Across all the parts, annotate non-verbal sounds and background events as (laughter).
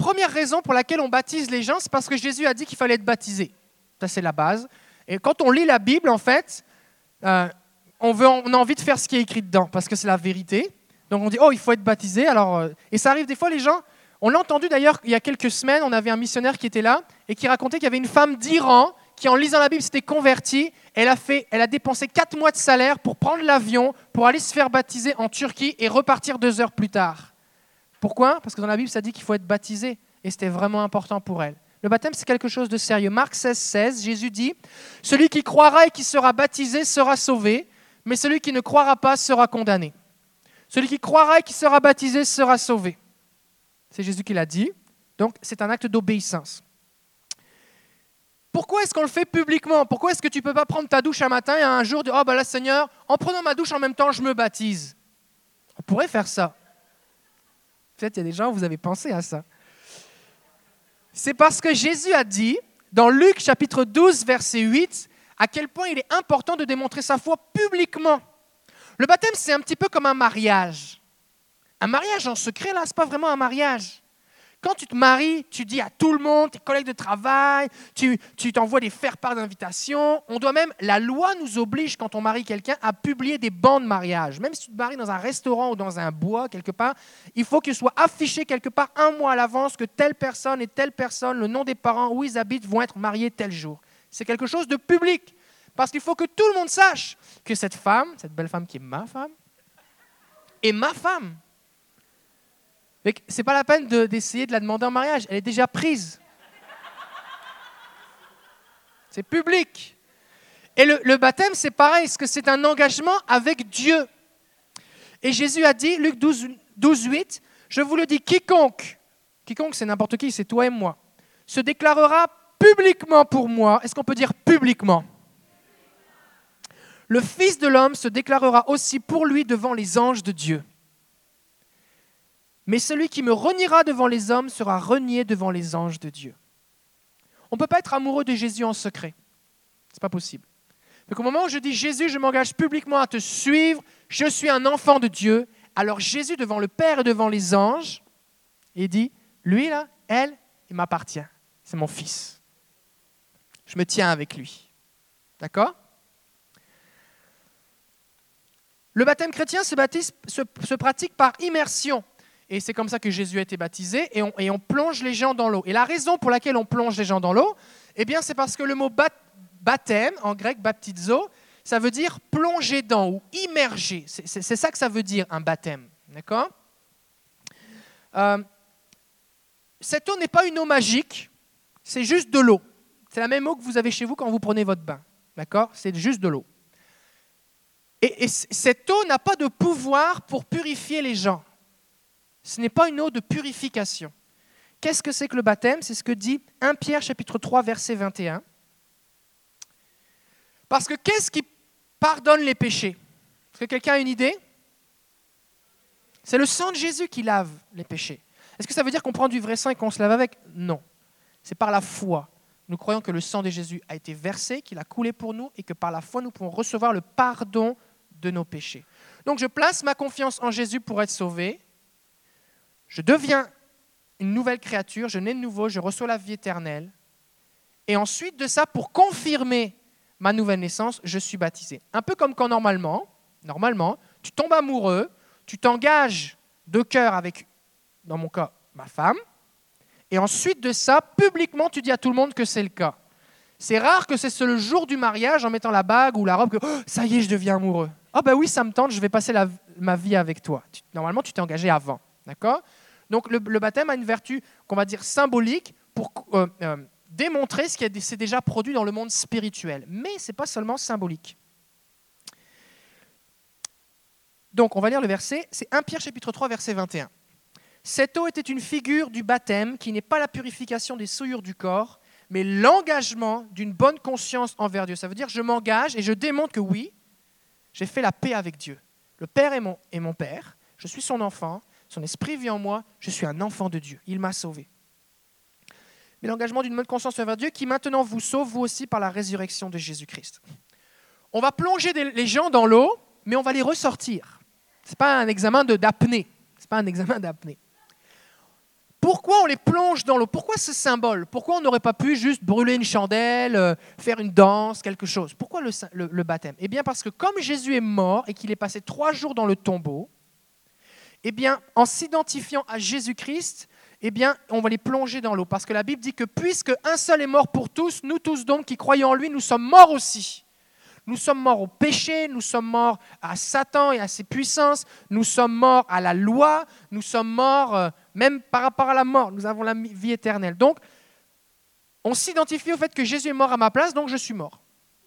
première raison pour laquelle on baptise les gens, c'est parce que Jésus a dit qu'il fallait être baptisé. Ça, c'est la base. Et quand on lit la Bible, en fait, euh, on, a envie de faire ce qui est écrit dedans, parce que c'est la vérité. Donc on dit, oh, il faut être baptisé. Alors, euh, et ça arrive des fois, les gens, on l'a entendu d'ailleurs il y a quelques semaines, on avait un missionnaire qui était là et qui racontait qu'il y avait une femme d'Iran qui, en lisant la Bible, s'était convertie. Elle a, fait, elle a dépensé quatre mois de salaire pour prendre l'avion, pour aller se faire baptiser en Turquie et repartir deux heures plus tard. Pourquoi? Parce que dans la Bible, ça dit qu'il faut être baptisé. Et c'était vraiment important pour elle. Le baptême, c'est quelque chose de sérieux. Marc 16, 16, Jésus dit, Celui qui croira et qui sera baptisé sera sauvé, mais celui qui ne croira pas sera condamné. Celui qui croira et qui sera baptisé sera sauvé. C'est Jésus qui l'a dit. Donc, c'est un acte d'obéissance. Pourquoi est-ce qu'on le fait publiquement? Pourquoi est-ce que tu ne peux pas prendre ta douche un matin et un jour dire Oh, ben là, Seigneur, en prenant ma douche en même temps, je me baptise On pourrait faire ça. Peut-être il y a des gens, vous avez pensé à ça. C'est parce que Jésus a dit, dans Luc chapitre 12, verset 8, à quel point il est important de démontrer sa foi publiquement. Le baptême, c'est un petit peu comme un mariage. Un mariage en secret, là, ce n'est pas vraiment un mariage. Quand tu te maries, tu dis à tout le monde, tes collègues de travail, tu t'envoies des faire-part d'invitation. On doit même, la loi nous oblige, quand on marie quelqu'un, à publier des bancs de mariage. Même si tu te maries dans un restaurant ou dans un bois, quelque part, il faut qu'il soit affiché quelque part un mois à l'avance que telle personne et telle personne, le nom des parents, où ils habitent, vont être mariés tel jour. C'est quelque chose de public. Parce qu'il faut que tout le monde sache que cette femme, cette belle femme qui est ma femme, est ma femme. Ce n'est pas la peine d'essayer de, la demander en mariage, elle est déjà prise. C'est public. Et le, le baptême, c'est pareil, parce que c'est un engagement avec Dieu. Et Jésus a dit, Luc 12, 12 8, je vous le dis, quiconque, quiconque c'est n'importe qui, c'est toi et moi, se déclarera publiquement pour moi. Est-ce qu'on peut dire publiquement? Le Fils de l'homme se déclarera aussi pour lui devant les anges de Dieu. Mais celui qui me reniera devant les hommes sera renié devant les anges de Dieu. On ne peut pas être amoureux de Jésus en secret. Ce n'est pas possible. Donc au moment où je dis Jésus, je m'engage publiquement à te suivre, je suis un enfant de Dieu, alors Jésus devant le Père et devant les anges, il dit, lui là, elle, il m'appartient. C'est mon fils. Je me tiens avec lui. D'accord? Le baptême chrétien se pratique par immersion. Et c'est comme ça que Jésus a été baptisé, et on, plonge les gens dans l'eau. Et la raison pour laquelle on plonge les gens dans l'eau, eh c'est parce que le mot baptême, en grec baptizo, ça veut dire plonger dans ou immerger. C'est ça que ça veut dire, un baptême. D'accord? Euh, Cette eau n'est pas une eau magique, c'est juste de l'eau. C'est la même eau que vous avez chez vous quand vous prenez votre bain. D'accord? C'est juste de l'eau. et cette eau n'a pas de pouvoir pour purifier les gens. Ce n'est pas une eau de purification. Qu'est-ce que c'est que le baptême? C'est ce que dit 1 Pierre chapitre 3 verset 21. Parce que qu'est-ce qui pardonne les péchés? Est-ce que quelqu'un a une idée? C'est le sang de Jésus qui lave les péchés. Est-ce que ça veut dire qu'on prend du vrai sang et qu'on se lave avec? Non. C'est par la foi. Nous croyons que le sang de Jésus a été versé, qu'il a coulé pour nous et que par la foi nous pouvons recevoir le pardon de nos péchés. Donc je place ma confiance en Jésus pour être sauvé je deviens une nouvelle créature, je nais de nouveau, je reçois la vie éternelle. Et ensuite de ça, pour confirmer ma nouvelle naissance, je suis baptisé. Un peu comme quand normalement, normalement, tu tombes amoureux, tu t'engages de cœur avec, dans mon cas, ma femme, et ensuite de ça, publiquement, tu dis à tout le monde que c'est le cas. C'est rare que c'est le jour du mariage, en mettant la bague ou la robe, que oh, ça y est, je deviens amoureux. Ah oh, ben oui, ça me tente, je vais passer ma vie avec toi. normalement, tu t'es engagé avant. D'accord? Donc le, baptême a une vertu qu'on va dire symbolique pour euh, euh, démontrer ce qui s'est déjà produit dans le monde spirituel. Mais ce n'est pas seulement symbolique. Donc on va lire le verset, c'est 1 Pierre chapitre 3 verset 21. Cette eau était une figure du baptême qui n'est pas la purification des souillures du corps, mais l'engagement d'une bonne conscience envers Dieu. Ça veut dire je m'engage et je démontre que oui, j'ai fait la paix avec Dieu. Le Père est mon, est mon Père, je suis son enfant, son esprit vit en moi, je suis un enfant de Dieu, il m'a sauvé. Mais l'engagement d'une bonne conscience envers Dieu qui maintenant vous sauve, vous aussi, par la résurrection de Jésus-Christ. On va plonger les gens dans l'eau, mais on va les ressortir. Ce n'est pas un examen d'apnée. Ce pas un examen d'apnée. Pourquoi on les plonge dans l'eau? Pourquoi ce symbole? Pourquoi on n'aurait pas pu juste brûler une chandelle, euh, faire une danse, quelque chose? Pourquoi le baptême? Eh bien parce que comme Jésus est mort et qu'il est passé trois jours dans le tombeau, eh bien en s'identifiant à Jésus-Christ, eh bien, on va les plonger dans l'eau. Parce que la Bible dit que puisque un seul est mort pour tous, nous tous donc qui croyons en lui, nous sommes morts aussi. Nous sommes morts au péché, nous sommes morts à Satan et à ses puissances, nous sommes morts à la loi, nous sommes morts euh, même par rapport à la mort, nous avons la vie éternelle. Donc, on s'identifie au fait que Jésus est mort à ma place, donc je suis mort.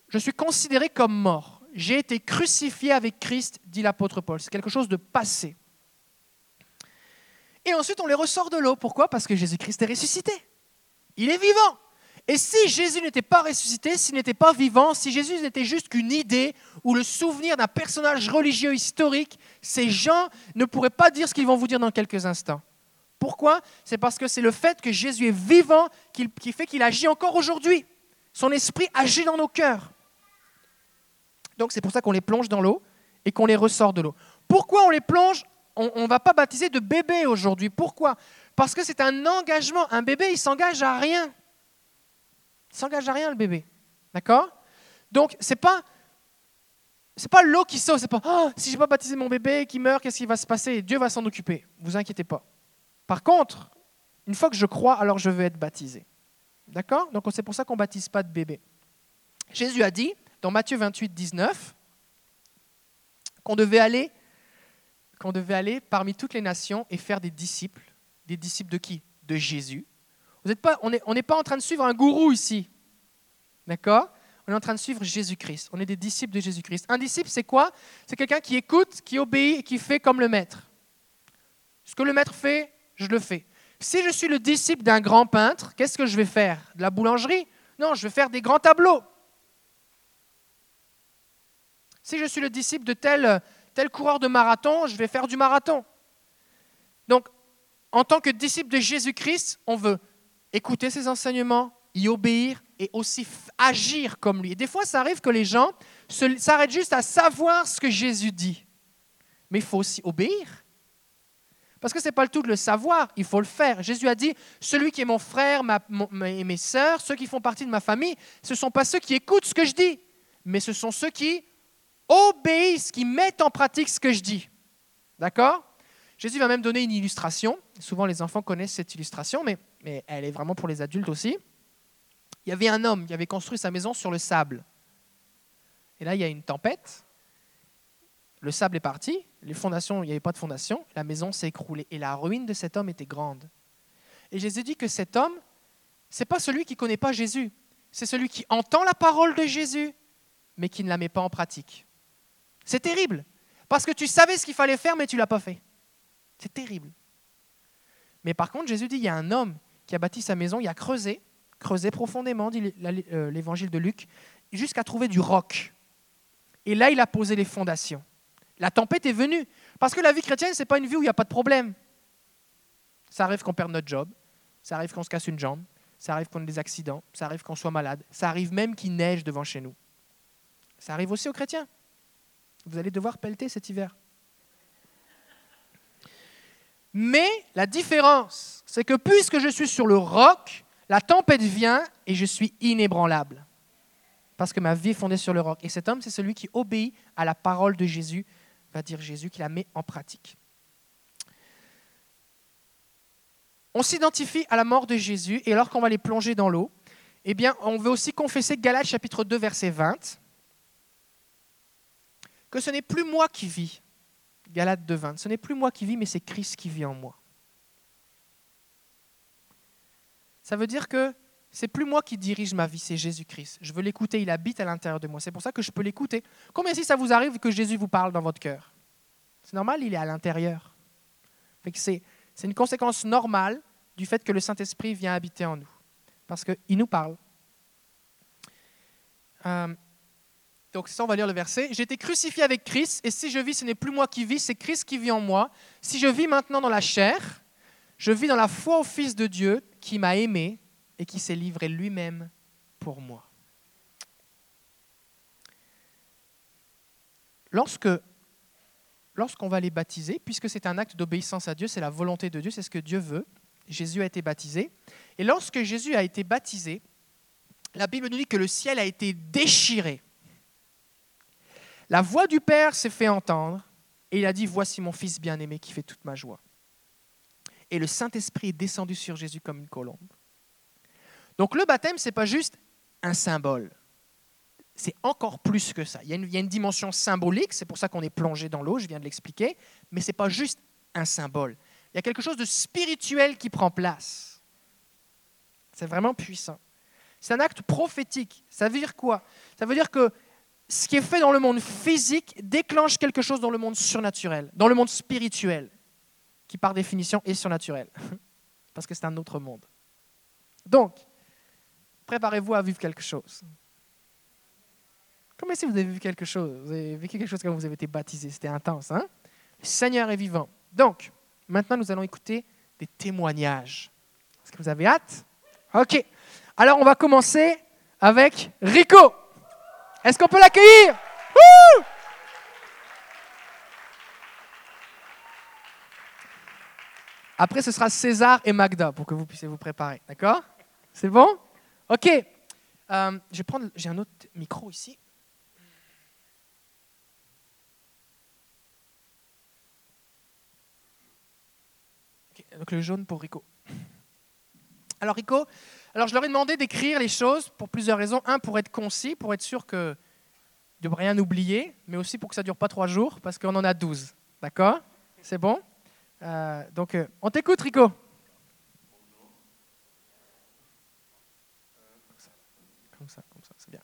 Je suis considéré comme mort. J'ai été crucifié avec Christ, dit l'apôtre Paul. C'est quelque chose de passé. Et ensuite, on les ressort de l'eau. Pourquoi? Parce que Jésus-Christ est ressuscité. Il est vivant. Et si Jésus n'était pas ressuscité, s'il n'était pas vivant, si Jésus n'était juste qu'une idée ou le souvenir d'un personnage religieux historique, ces gens ne pourraient pas dire ce qu'ils vont vous dire dans quelques instants. Pourquoi? C'est parce que c'est le fait que Jésus est vivant qui fait qu'il agit encore aujourd'hui. Son esprit agit dans nos cœurs. Donc c'est pour ça qu'on les plonge dans l'eau et qu'on les ressort de l'eau. Pourquoi on les plonge on ne va pas baptiser de bébé aujourd'hui. Pourquoi? Parce que c'est un engagement. Un bébé, il s'engage à rien. Il s'engage à rien, le bébé. D'accord? Donc, ce n'est pas, c'est pas l'eau qui sauve. C'est pas oh, si je n'ai pas baptisé mon bébé qui meurt, qu'est-ce qui va se passer? Dieu va s'en occuper. Vous inquiétez pas. Par contre, une fois que je crois, alors je veux être baptisé. D'accord? Donc, c'est pour ça qu'on ne baptise pas de bébé. Jésus a dit, dans Matthieu 28, 19, qu'on devait aller qu'on devait aller parmi toutes les nations et faire des disciples. Des disciples de qui? De Jésus. Vous pas, on n'est pas en train de suivre un gourou ici. D'accord? On est en train de suivre Jésus-Christ. On est des disciples de Jésus-Christ. Un disciple, c'est quoi? C'est quelqu'un qui écoute, qui obéit et qui fait comme le maître. Ce que le maître fait, je le fais. Si je suis le disciple d'un grand peintre, qu'est-ce que je vais faire? De la boulangerie? Non, je vais faire des grands tableaux. Si je suis le disciple de tel tel coureur de marathon, je vais faire du marathon. Donc, en tant que disciple de Jésus-Christ, on veut écouter ses enseignements, y obéir et aussi agir comme lui. Et des fois, ça arrive que les gens s'arrêtent juste à savoir ce que Jésus dit. Mais il faut aussi obéir. Parce que ce n'est pas le tout de le savoir, il faut le faire. Jésus a dit, celui qui est mon frère et mes sœurs, ceux qui font partie de ma famille, ce ne sont pas ceux qui écoutent ce que je dis, mais ce sont ceux qui obéissent, qui mettent en pratique ce que je dis. D'accord? Jésus va même donner une illustration. Souvent, les enfants connaissent cette illustration, mais, elle est vraiment pour les adultes aussi. Il y avait un homme qui avait construit sa maison sur le sable. Et là, il y a une tempête. Le sable est parti. Les fondations, il n'y avait pas de fondation. La maison s'est écroulée. Et la ruine de cet homme était grande. Et Jésus dit que cet homme, c'est pas celui qui ne connaît pas Jésus. C'est celui qui entend la parole de Jésus, mais qui ne la met pas en pratique. C'est terrible. Parce que tu savais ce qu'il fallait faire, mais tu ne l'as pas fait. C'est terrible. Mais par contre, Jésus dit, il y a un homme qui a bâti sa maison, il a creusé, creusé profondément, dit euh, l'évangile de Luc, jusqu'à trouver du roc. Et là, il a posé les fondations. La tempête est venue. Parce que la vie chrétienne, ce n'est pas une vie où il n'y a pas de problème. Ça arrive qu'on perde notre job, ça arrive qu'on se casse une jambe, ça arrive qu'on ait des accidents, ça arrive qu'on soit malade, ça arrive même qu'il neige devant chez nous. Ça arrive aussi aux chrétiens. Vous allez devoir pelleter cet hiver. Mais la différence, c'est que puisque je suis sur le roc, la tempête vient et je suis inébranlable. Parce que ma vie est fondée sur le roc. Et cet homme, c'est celui qui obéit à la parole de Jésus, va dire Jésus, qui la met en pratique. On s'identifie à la mort de Jésus et alors qu'on va les plonger dans l'eau, eh bien, on veut aussi confesser Galates chapitre 2, verset 20 que ce n'est plus moi qui vis. Galates 2.20. Ce n'est plus moi qui vis, mais c'est Christ qui vit en moi. Ça veut dire que c'est plus moi qui dirige ma vie, c'est Jésus-Christ. Je veux l'écouter, il habite à l'intérieur de moi. C'est pour ça que je peux l'écouter. Combien si ça vous arrive que Jésus vous parle dans votre cœur? C'est normal, il est à l'intérieur. C'est une conséquence normale du fait que le Saint-Esprit vient habiter en nous. Parce qu'il nous parle. Euh, donc ça, on va lire le verset. J'ai été crucifié avec Christ, et si je vis, ce n'est plus moi qui vis, c'est Christ qui vit en moi. Si je vis maintenant dans la chair, je vis dans la foi au Fils de Dieu qui m'a aimé et qui s'est livré lui-même pour moi. Lorsque lorsqu'on va les baptiser, puisque c'est un acte d'obéissance à Dieu, c'est la volonté de Dieu, c'est ce que Dieu veut, Jésus a été baptisé. Et lorsque Jésus a été baptisé, la Bible nous dit que le ciel a été déchiré. La voix du Père s'est fait entendre et il a dit, voici mon Fils bien-aimé qui fait toute ma joie. Et le Saint-Esprit est descendu sur Jésus comme une colombe. Donc le baptême, ce n'est pas juste un symbole. C'est encore plus que ça. Il y, a une, dimension symbolique, c'est pour ça qu'on est plongé dans l'eau, je viens de l'expliquer, mais ce n'est pas juste un symbole. Il y a quelque chose de spirituel qui prend place. C'est vraiment puissant. C'est un acte prophétique. Ça veut dire quoi? Ça veut dire que ce qui est fait dans le monde physique déclenche quelque chose dans le monde surnaturel, dans le monde spirituel, qui par définition est surnaturel, (laughs) parce que c'est un autre monde. Donc, préparez-vous à vivre quelque chose. Comment si vous avez vu quelque chose Vous avez vécu quelque chose quand vous avez été baptisé. C'était intense, hein? Le Seigneur est vivant. Donc, maintenant, nous allons écouter des témoignages. Est-ce que vous avez hâte? Ok. Alors, on va commencer avec Rico. Est-ce qu'on peut l'accueillir? Après, ce sera César et Magda pour que vous puissiez vous préparer. D'accord? C'est bon? Ok. Euh, je. J'ai un autre micro ici. donc le jaune pour Rico. Alors Rico, alors je leur ai demandé d'écrire les choses pour plusieurs raisons. Un, pour être concis, pour être sûr que de rien oublier, mais aussi pour que ça ne dure pas trois jours, parce qu'on en a douze. D'accord? C'est bon? Euh, Donc euh, on t'écoute Rico. Comme ça, comme ça, c'est bien.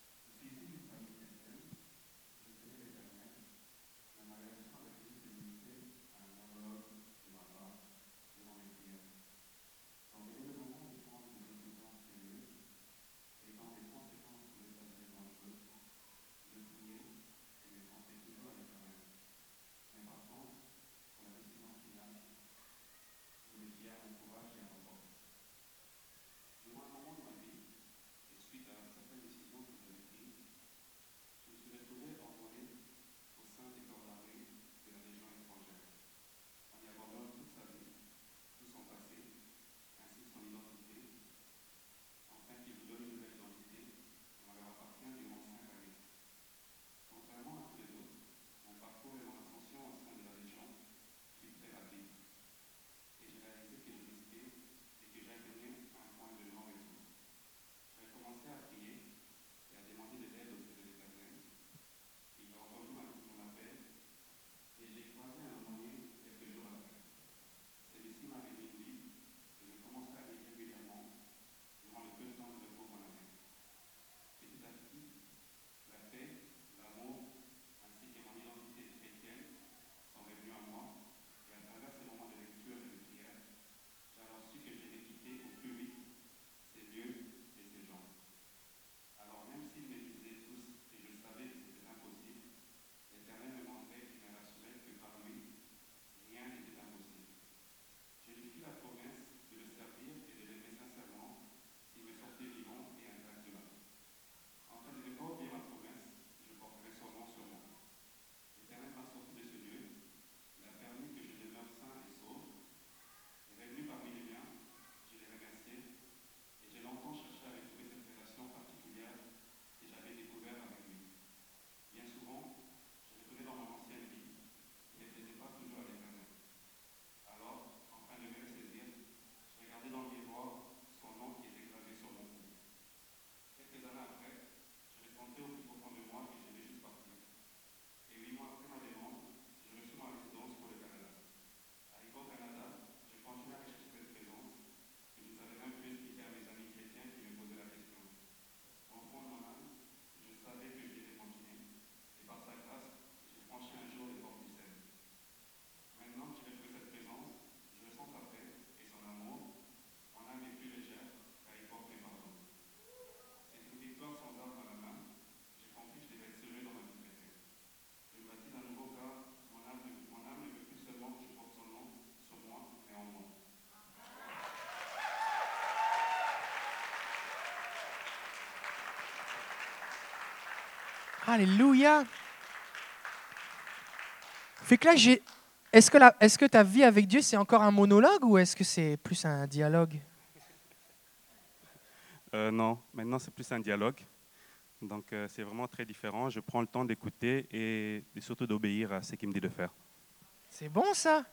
Alléluia. Fait que là, j'ai Est-ce que, la- est-ce que ta vie avec Dieu, c'est encore un monologue ou est-ce que c'est plus un dialogue? Euh, non, maintenant c'est plus un dialogue. Donc euh, c'est vraiment très différent. Je prends le temps d'écouter et, et surtout d'obéir à ce qu'il me dit de faire. C'est bon ça?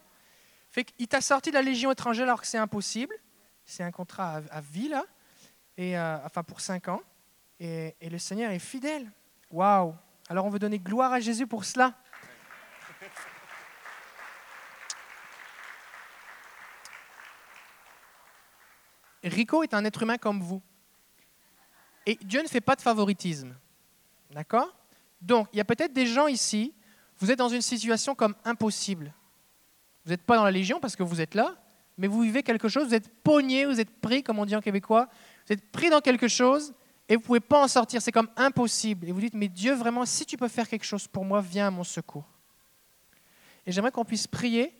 Fait qu'il t'a sorti de la Légion étrangère alors que c'est impossible. C'est un contrat à, à vie là, et euh, enfin pour cinq ans. Et, et le Seigneur est fidèle. Waouh. Alors on veut donner gloire à Jésus pour cela. Rico est un être humain comme vous. Et Dieu ne fait pas de favoritisme. D'accord? Donc, il y a peut-être des gens ici, vous êtes dans une situation comme impossible. Vous n'êtes pas dans la Légion parce que vous êtes là, mais vous vivez quelque chose, vous êtes pogné, vous êtes pris, comme on dit en québécois, vous êtes pris dans quelque chose et vous ne pouvez pas en sortir. C'est comme impossible. Et vous dites, mais Dieu, vraiment, si tu peux faire quelque chose pour moi, viens à mon secours. Et j'aimerais qu'on puisse prier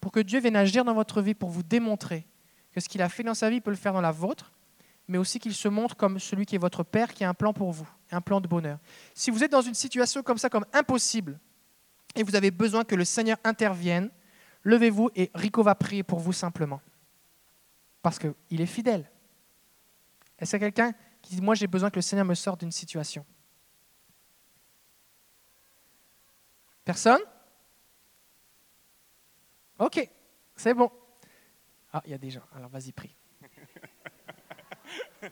pour que Dieu vienne agir dans votre vie, pour vous démontrer que ce qu'il a fait dans sa vie, il peut le faire dans la vôtre, mais aussi qu'il se montre comme celui qui est votre Père, qui a un plan pour vous, un plan de bonheur. Si vous êtes dans une situation comme ça, comme impossible, et vous avez besoin que le Seigneur intervienne, levez-vous et Rico va prier pour vous simplement. Parce qu'il est fidèle. Est-ce qu'il y a quelqu'un qui dit, moi j'ai besoin que le Seigneur me sorte d'une situation Personne? Ok, c'est bon. Ah, il y a des gens. Alors vas-y, prie. (laughs)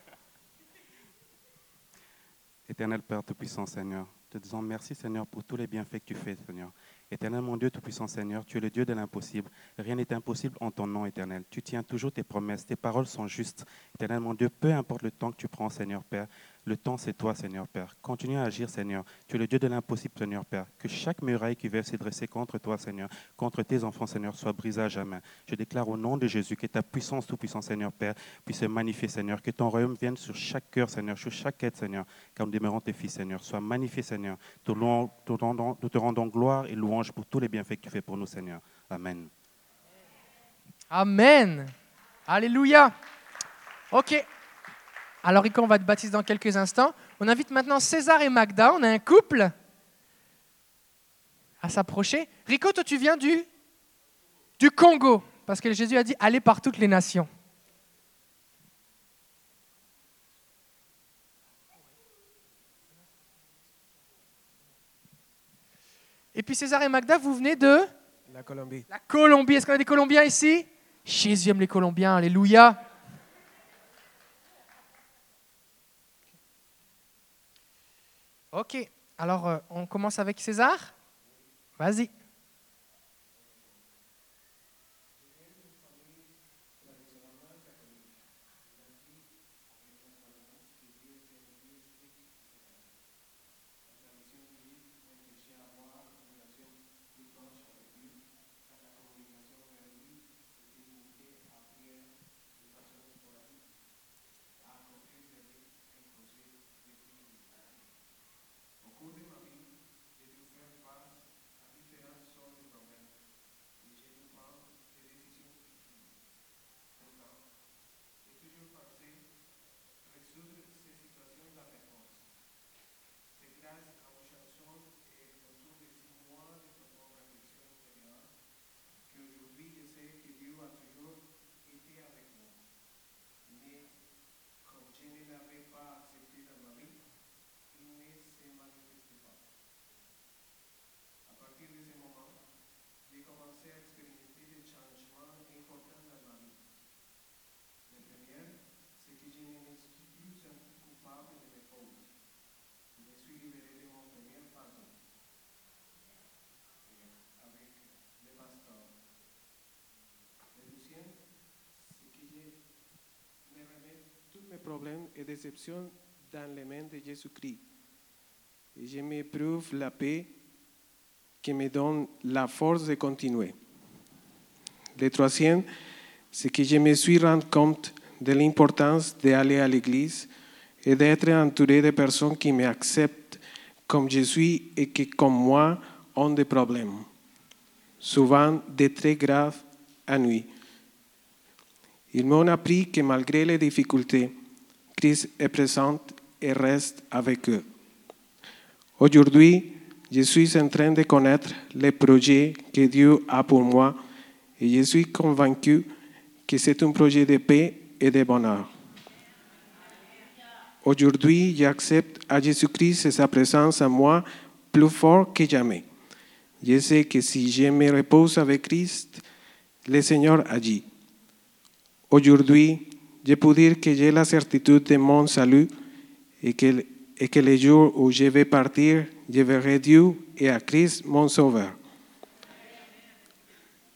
Éternel Père Tout-Puissant Seigneur, te disons merci Seigneur pour tous les bienfaits que tu fais Seigneur. Éternel mon Dieu Tout-Puissant Seigneur, tu es le Dieu de l'impossible. Rien n'est impossible en ton nom éternel. Tu tiens toujours tes promesses, tes paroles sont justes. Éternel mon Dieu, peu importe le temps que tu prends Seigneur Père, le temps c'est toi Seigneur Père. Continue à agir Seigneur. Tu es le Dieu de l'impossible Seigneur Père. Que chaque muraille qui veut se dresser contre toi Seigneur, contre tes enfants Seigneur, soit brisée à jamais. Je déclare au nom de Jésus que ta puissance Tout-Puissant Seigneur Père puisse se magnifier Seigneur. Que ton royaume vienne sur chaque cœur Seigneur, sur chaque aide Seigneur, car nous demeurons tes fils Seigneur. Sois magnifié Seigneur. Nous te rendons gloire et louange pour tous les bienfaits que tu fais pour nous Seigneur. Amen. Amen. Alléluia. Ok. Alors, Rico, on va te baptiser dans quelques instants. On invite maintenant César et Magda. On a un couple à s'approcher. Rico, toi, tu viens du, du Congo. Parce que Jésus a dit allez par toutes les nations. Et puis César et Magda, vous venez de La Colombie. la Colombie. Est-ce qu'on a des Colombiens ici? Jésus aime les Colombiens. Alléluia. Ok. Alors, euh, on commence avec César? Vas-y. Problèmes et déceptions dans les mains de Jésus-Christ. Et je m'éprouve la paix qui me donne la force de continuer. Le troisième, c'est que je me suis rendu compte de l'importance d'aller à l'église et d'être entouré de personnes qui m'acceptent comme je suis et qui, comme moi, ont des problèmes, souvent de très graves ennuis. Ils m'ont appris que malgré les difficultés, Christ est présent et reste avec eux. Aujourd'hui, je suis en train de connaître les projets que Dieu a pour moi et je suis convaincu que c'est un projet de paix et de bonheur. Aujourd'hui, j'accepte à Jésus-Christ et sa présence en moi plus fort que jamais. Je sais que si je me repose avec Christ, le Seigneur agit. Aujourd'hui, je peux dire que j'ai la certitude de mon salut et que, et que le jour où je vais partir, je verrai Dieu et à Christ mon Sauveur.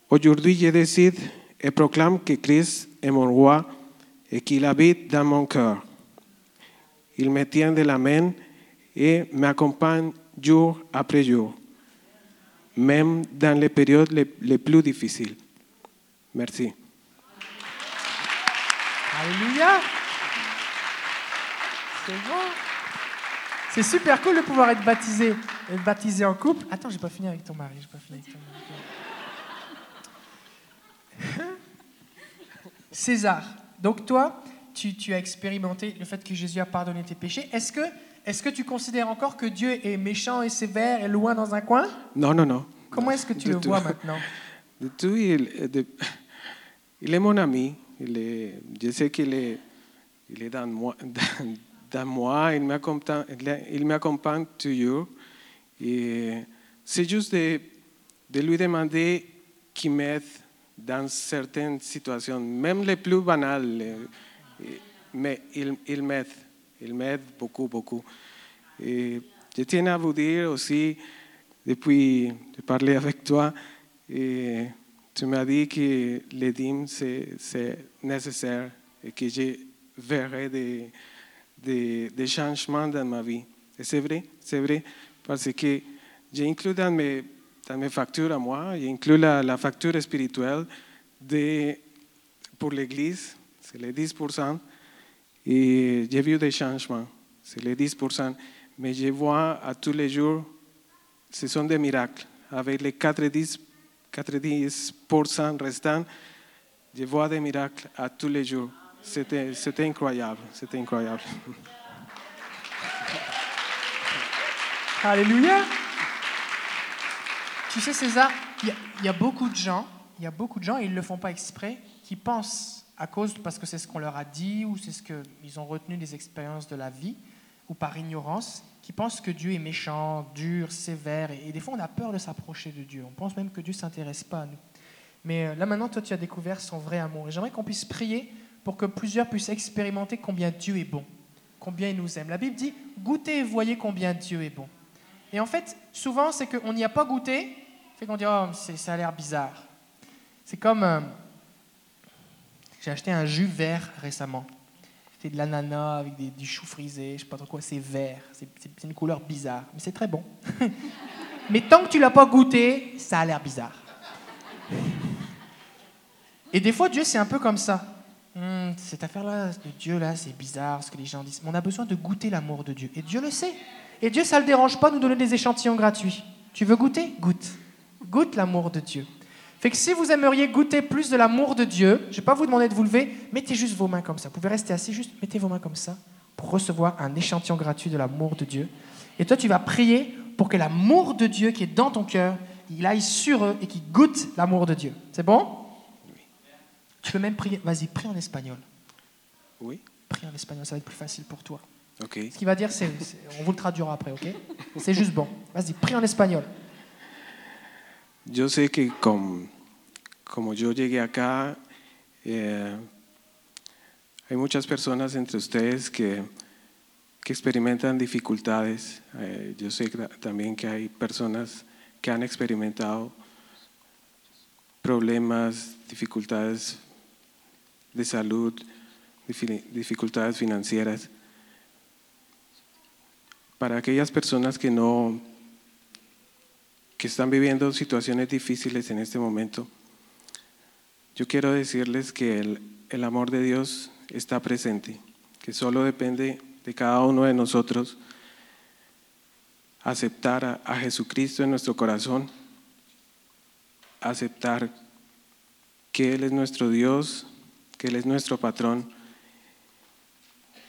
Aujourd'hui, je décide et proclame que Christ est mon roi et qu'il habite dans mon cœur. Il me tient de la main et m'accompagne jour après jour, même dans les périodes les, les plus difficiles. Merci. Alléluia. C'est bon. C'est super cool de pouvoir être baptisé, être baptisé en couple. Attends, j'ai pas fini avec ton mari. J'ai pas fini avec ton mari. (laughs) César. Donc toi, tu, tu as expérimenté le fait que Jésus a pardonné tes péchés. Est-ce que, tu considères encore que Dieu est méchant et sévère et loin dans un coin? Non, non, non. Comment est-ce que tu le tout. vois maintenant? De tout, il, de- il est mon ami. Il est, je sais qu'il est, il est dans moi. (laughs) Dans, moi. Il m'accompagne, toujours. C'est juste de, lui demander qu'il m'aide dans certaines situations, même les plus banales. Mais il, m'aide. Il m'aide beaucoup, beaucoup. Et je tiens à vous dire aussi, depuis de parler avec toi, tu m'as dit que les dîmes, c'est nécessaire et que je verrai des, des, changements dans ma vie. Et c'est vrai, c'est vrai, parce que j'ai inclus dans mes, dans mes factures à moi, j'ai inclus la, la facture spirituelle de, pour l'Église, c'est les 10%, et j'ai vu des changements, c'est les 10%, mais je vois à tous les jours, ce sont des miracles. Avec les 90, 90% restants, je vois des miracles à tous les jours. C'était incroyable, c'était incroyable. (laughs) Alléluia. Tu sais, César, il y, y a beaucoup de gens, il y a beaucoup de gens, et ils ne le font pas exprès, qui pensent à cause, parce que c'est ce qu'on leur a dit, ou c'est ce qu'ils ont retenu des expériences de la vie, ou par ignorance, qui pensent que Dieu est méchant, dur, sévère, et, des fois on a peur de s'approcher de Dieu. On pense même que Dieu ne s'intéresse pas à nous. Mais euh, là maintenant, toi, tu as découvert son vrai amour. Et j'aimerais qu'on puisse prier pour que plusieurs puissent expérimenter combien Dieu est bon, combien il nous aime. La Bible dit, goûtez et voyez combien Dieu est bon. Et en fait, souvent, c'est qu'on n'y a pas goûté, fait qu'on dit, oh, ça a l'air bizarre. C'est comme, euh, j'ai acheté un jus vert récemment. C'était de l'ananas avec des, du chou frisé, je sais pas trop quoi, c'est vert, c'est une couleur bizarre, mais c'est très bon. (laughs) mais tant que tu l'as pas goûté, ça a l'air bizarre. Et des fois, Dieu, c'est un peu comme ça. Hum, cette affaire-là de Dieu, là, c'est bizarre ce que les gens disent. Mais on a besoin de goûter l'amour de Dieu. Et Dieu le sait. Et Dieu, ça ne le dérange pas de nous donner des échantillons gratuits. Tu veux goûter? Goûte. Goûte l'amour de Dieu. Fait que si vous aimeriez goûter plus de l'amour de Dieu, je ne vais pas vous demander de vous lever, mettez juste vos mains comme ça. Vous pouvez rester assis, juste mettez vos mains comme ça pour recevoir un échantillon gratuit de l'amour de Dieu. Et toi, tu vas prier pour que l'amour de Dieu qui est dans ton cœur, il aille sur eux et qu'il goûte l'amour de Dieu. C'est bon? Tu peux même prier. Vas-y, prie en espagnol. Oui, Prie en espagnol, ça va être plus facile pour toi. ok. Ce qu'il va dire, c'est, c'est- on vous le traduira après, ok? C'est juste bon. Vas-y, prie en espagnol. Yo sé que com- como yo llegué acá, eh, hay muchas personas entre ustedes que, que experimentan dificultades. Eh, yo sé también que hay personas que han experimentado problemas, dificultades de salud, difi- dificultades financieras. Para aquellas personas que no que están viviendo situaciones difíciles en este momento, yo quiero decirles que el, el amor de Dios está presente, que solo depende de cada uno de nosotros aceptar a, a Jesucristo en nuestro corazón, aceptar que Él es nuestro Dios, que Él es nuestro patrón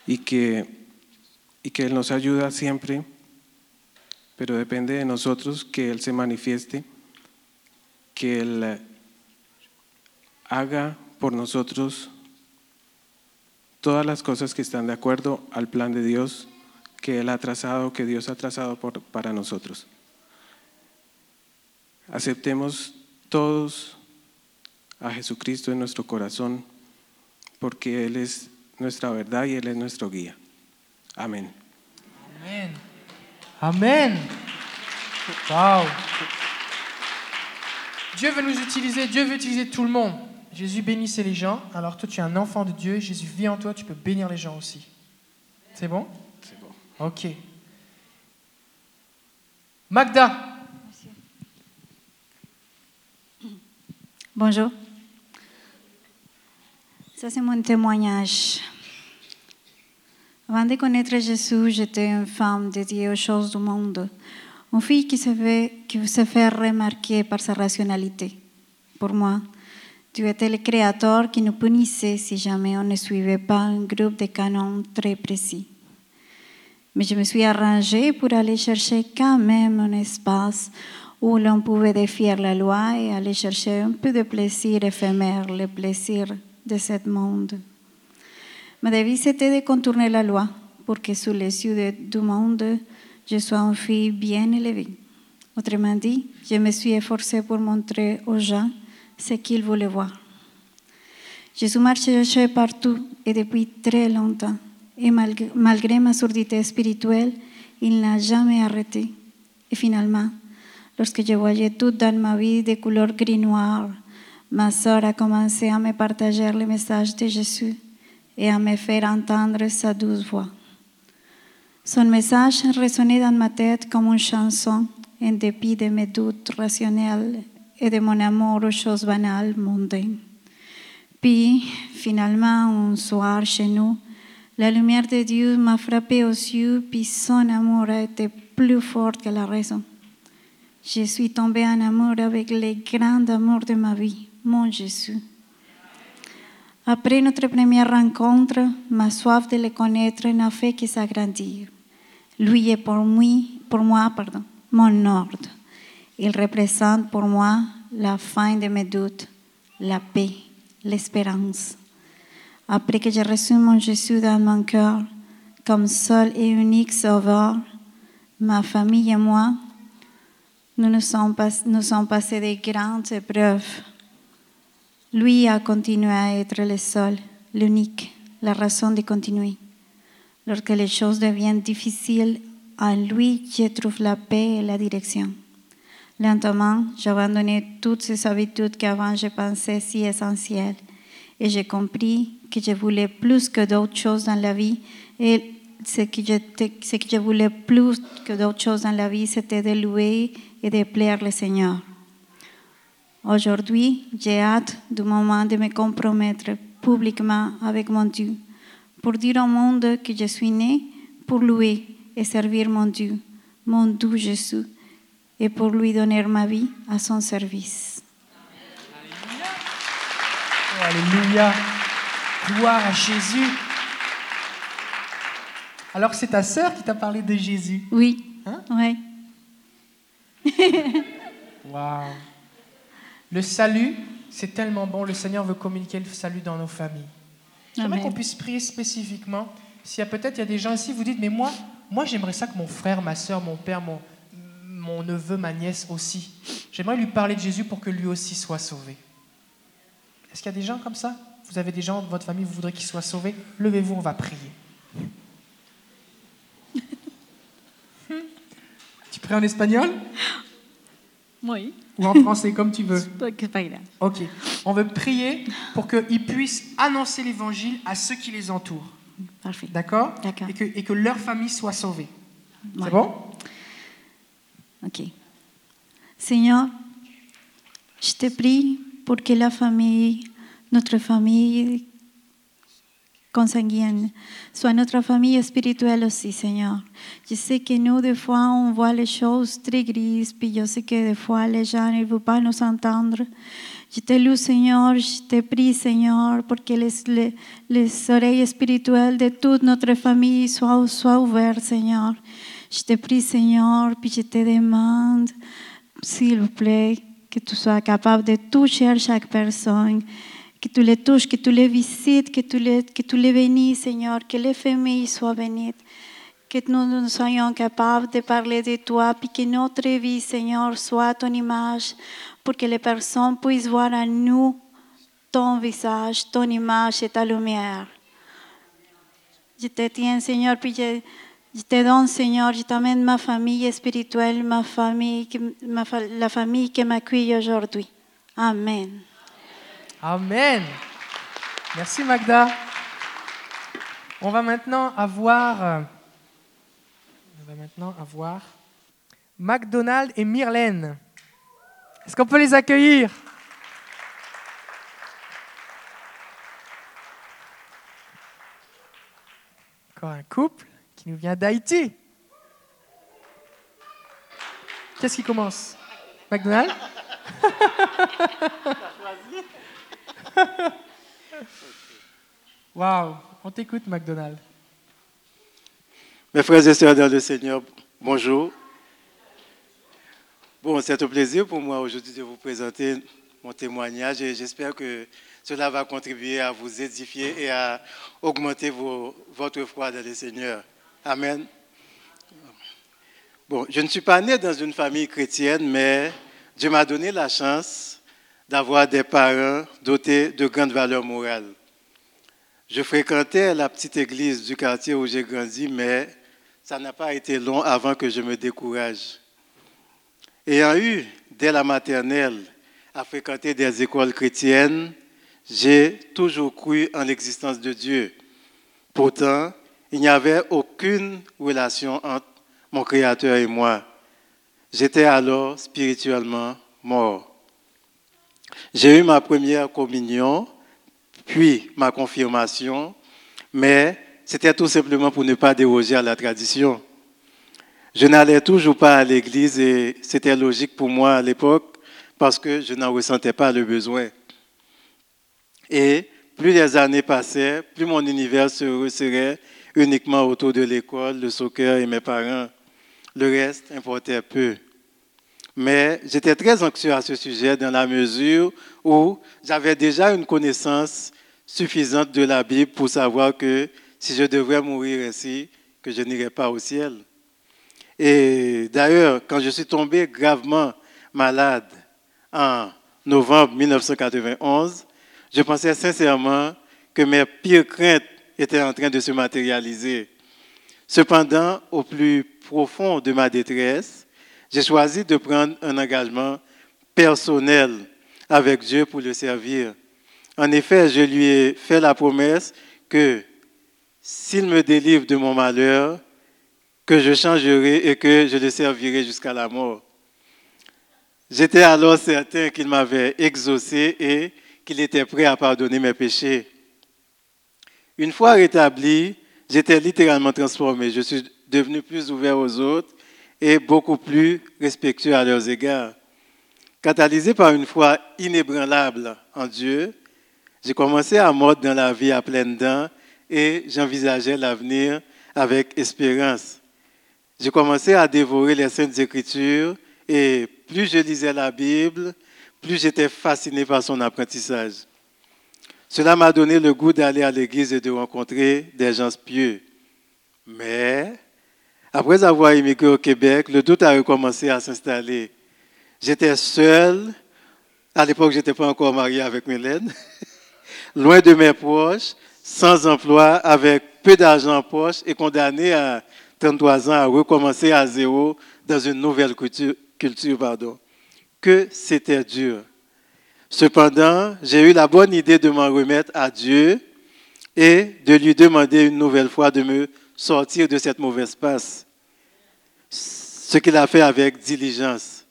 y que, y que Él nos ayuda siempre pero depende de nosotros que Él se manifieste, que Él haga por nosotros todas las cosas que están de acuerdo al plan de Dios que Él ha trazado, que Dios ha trazado para nosotros. Aceptemos todos a Jesucristo en nuestro corazón, porque Él es nuestra verdad y Él es nuestro guía. Amén. Amen. Amen. Waouh. Dieu veut nous utiliser, Dieu veut utiliser tout le monde. Jésus bénissait les gens, alors toi tu es un enfant de Dieu, Jésus vit en toi, tu peux bénir les gens aussi. C'est bon? C'est bon. Ok. Magda, Bonjour. Ça, c'est mon témoignage. Avant de connaître Jésus, j'étais une femme dédiée aux choses du monde. Une fille qui se fait, qui se fait remarquer par sa rationalité. Pour moi, Dieu était le créateur qui nous punissait si jamais on ne suivait pas un groupe de canons très précis. Mais je me suis arrangée pour aller chercher quand même un espace où l'on pouvait défier la loi et aller chercher un peu de plaisir éphémère, le plaisir de ce monde. Ma devise était de contourner la loi pour que sous les yeux de- du monde, je sois une fille bien élevée. Autrement dit, je me suis efforcée pour montrer aux gens ce qu'ils voulaient voir. Jésus marchait partout et depuis très longtemps. Et malgré, malgré ma surdité spirituelle, il n'a jamais arrêté. Et finalement, lorsque je voyais tout dans ma vie de couleur gris-noir, ma sœur a commencé à me partager le message de Jésus et à me faire entendre sa douce voix. Son message résonnait dans ma tête comme une chanson, en dépit de mes doutes rationnels et de mon amour aux choses banales, mondaines. Puis, finalement, un soir chez nous, la lumière de Dieu m'a frappé aux yeux, puis son amour a été plus fort que la raison. Je suis tombée en amour avec le grand amour de ma vie, mon Jésus. Après notre première rencontre, ma soif de le connaître n'a fait que s'agrandir. Lui est pour moi, pardon, mon ordre. Il représente pour moi la fin de mes doutes, la paix, l'espérance. Après que j'ai reçu mon Jésus dans mon cœur comme seul et unique sauveur, ma famille et moi, nous nous sommes, nous sommes passés de grandes épreuves. Lui a continué à être le seul, l'unique, la raison de continuer. Lorsque les choses deviennent difficiles, en lui, je trouve la paix et la direction. Lentement, j'ai abandonné toutes ces habitudes qu'avant je pensais si essentielles et j'ai compris que je voulais plus que d'autres choses dans la vie et ce que je, ce que je voulais plus que d'autres choses dans la vie, c'était de louer et de plaire le Seigneur. Aujourd'hui, j'ai hâte du moment de me compromettre publiquement avec mon Dieu pour dire au monde que je suis né pour louer et servir mon Dieu, mon doux Jésus, et pour lui donner ma vie à son service. Oh, Alléluia. Gloire à Jésus. Alors c'est ta sœur qui t'a parlé de Jésus. Oui, Hein? oui. (laughs) Waouh. Le salut, c'est tellement bon. Le Seigneur veut communiquer le salut dans nos familles. J'aimerais qu'on puisse prier spécifiquement. S'il y a peut-être il y a des gens ici, vous dites, mais moi, moi j'aimerais ça que mon frère, ma soeur, mon père, mon, mon neveu, ma nièce aussi. J'aimerais lui parler de Jésus pour que lui aussi soit sauvé. Est-ce qu'il y a des gens comme ça? Vous avez des gens de votre famille, vous voudrez qu'ils soient sauvés? Levez-vous, on va prier. (laughs) tu pries en espagnol? Oui, ou en français, comme tu veux. (laughs) Ok. On veut prier pour qu'ils puissent annoncer l'évangile à ceux qui les entourent. Parfait. D'accord? D'accord. et que, et que leur famille soit sauvée. Ouais. C'est bon? Ok. Seigneur, je te prie pour que la famille, notre famille consanguine, soit notre famille spirituelle aussi, Seigneur. Je sais que nous, des fois, on voit les choses très grises, puis je sais que des fois, les gens ne veulent pas nous entendre. Je te loue, Seigneur, je te prie, Seigneur, pour que les, les, les oreilles spirituelles de toute notre famille soient, soient ouvertes, Seigneur. Je te prie, Seigneur, puis je te demande, s'il vous plaît, que tu sois capable de toucher chaque personne, que tu les touches, que tu les visites, que tu les, que tu les bénisses, Seigneur, que les familles soient bénies, que nous, nous soyons capables de parler de toi, puis que notre vie, Seigneur, soit ton image, pour que les personnes puissent voir en nous ton visage, ton image et ta lumière. Je te tiens, Seigneur, puis je, je te donne, Seigneur, je t'amène ma famille spirituelle, ma famille, la famille qui m'accueille aujourd'hui. Amen. Amen. Merci Magda. On va maintenant avoir, euh, on va maintenant avoir McDonald et Myrlène. Est-ce qu'on peut les accueillir? Encore un couple nous vient d'Haïti. Qu'est-ce qui commence? McDonald (laughs) Waouh, on t'écoute McDonald. Mes frères et sœurs dans le Seigneur, bonjour. Bon, c'est un plaisir pour moi aujourd'hui de vous présenter mon témoignage et j'espère que cela va contribuer à vous édifier et à augmenter votre foi dans le Seigneur. Amen. Bon, je ne suis pas né dans une famille chrétienne, mais Dieu m'a donné la chance d'avoir des parents dotés de grandes valeurs morales. Je fréquentais la petite église du quartier où j'ai grandi, mais ça n'a pas été long avant que je me décourage. Ayant eu, dès la maternelle, à fréquenter des écoles chrétiennes, j'ai toujours cru en l'existence de Dieu. Pourtant, il n'y avait aucune relation entre mon Créateur et moi. J'étais alors spirituellement mort. J'ai eu ma première communion puis ma confirmation, mais c'était tout simplement pour ne pas déroger à la tradition. Je n'allais toujours pas à l'église et c'était logique pour moi à l'époque parce que je n'en ressentais pas le besoin. Et plus les années passaient, plus mon univers se resserrait uniquement autour de l'école, le soccer et mes parents. Le reste importait peu. Mais j'étais très anxieux à ce sujet dans la mesure où j'avais déjà une connaissance suffisante de la Bible pour savoir que si je devrais mourir ainsi, que je n'irais pas au ciel. Et d'ailleurs, quand je suis tombé gravement malade en novembre 1991, je pensais sincèrement que mes pires craintes étaient en train de se matérialiser. Cependant, au plus profond de ma détresse, j'ai choisi de prendre un engagement personnel avec Dieu pour le servir. En effet, je lui ai fait la promesse que s'il me délivre de mon malheur, que je changerai et que je le servirai jusqu'à la mort. J'étais alors certain qu'il m'avait exaucé et qu'il était prêt à pardonner mes péchés. Une fois rétabli, j'étais littéralement transformé. Je suis devenu plus ouvert aux autres et beaucoup plus respectueux à leurs égards. Catalysé par une foi inébranlable en Dieu, j'ai commencé à mordre dans la vie à pleines dents et j'envisageais l'avenir avec espérance. J'ai commencé à dévorer les Saintes Écritures et plus je lisais la Bible, plus j'étais fasciné par son apprentissage. Cela m'a donné le goût d'aller à l'église et de rencontrer des gens pieux. Mais, après avoir immigré au Québec, le doute a recommencé à s'installer. J'étais seul. À l'époque, je n'étais pas encore marié avec Mylène. (laughs) Loin de mes proches, sans emploi, avec peu d'argent en poche et condamné à 33 ans à recommencer à zéro dans une nouvelle culture. culture. Que c'était dur. Cependant, j'ai eu la bonne idée de m'en remettre à Dieu et de lui demander une nouvelle fois de me sortir de cette mauvaise passe. Ce qu'il a fait avec diligence.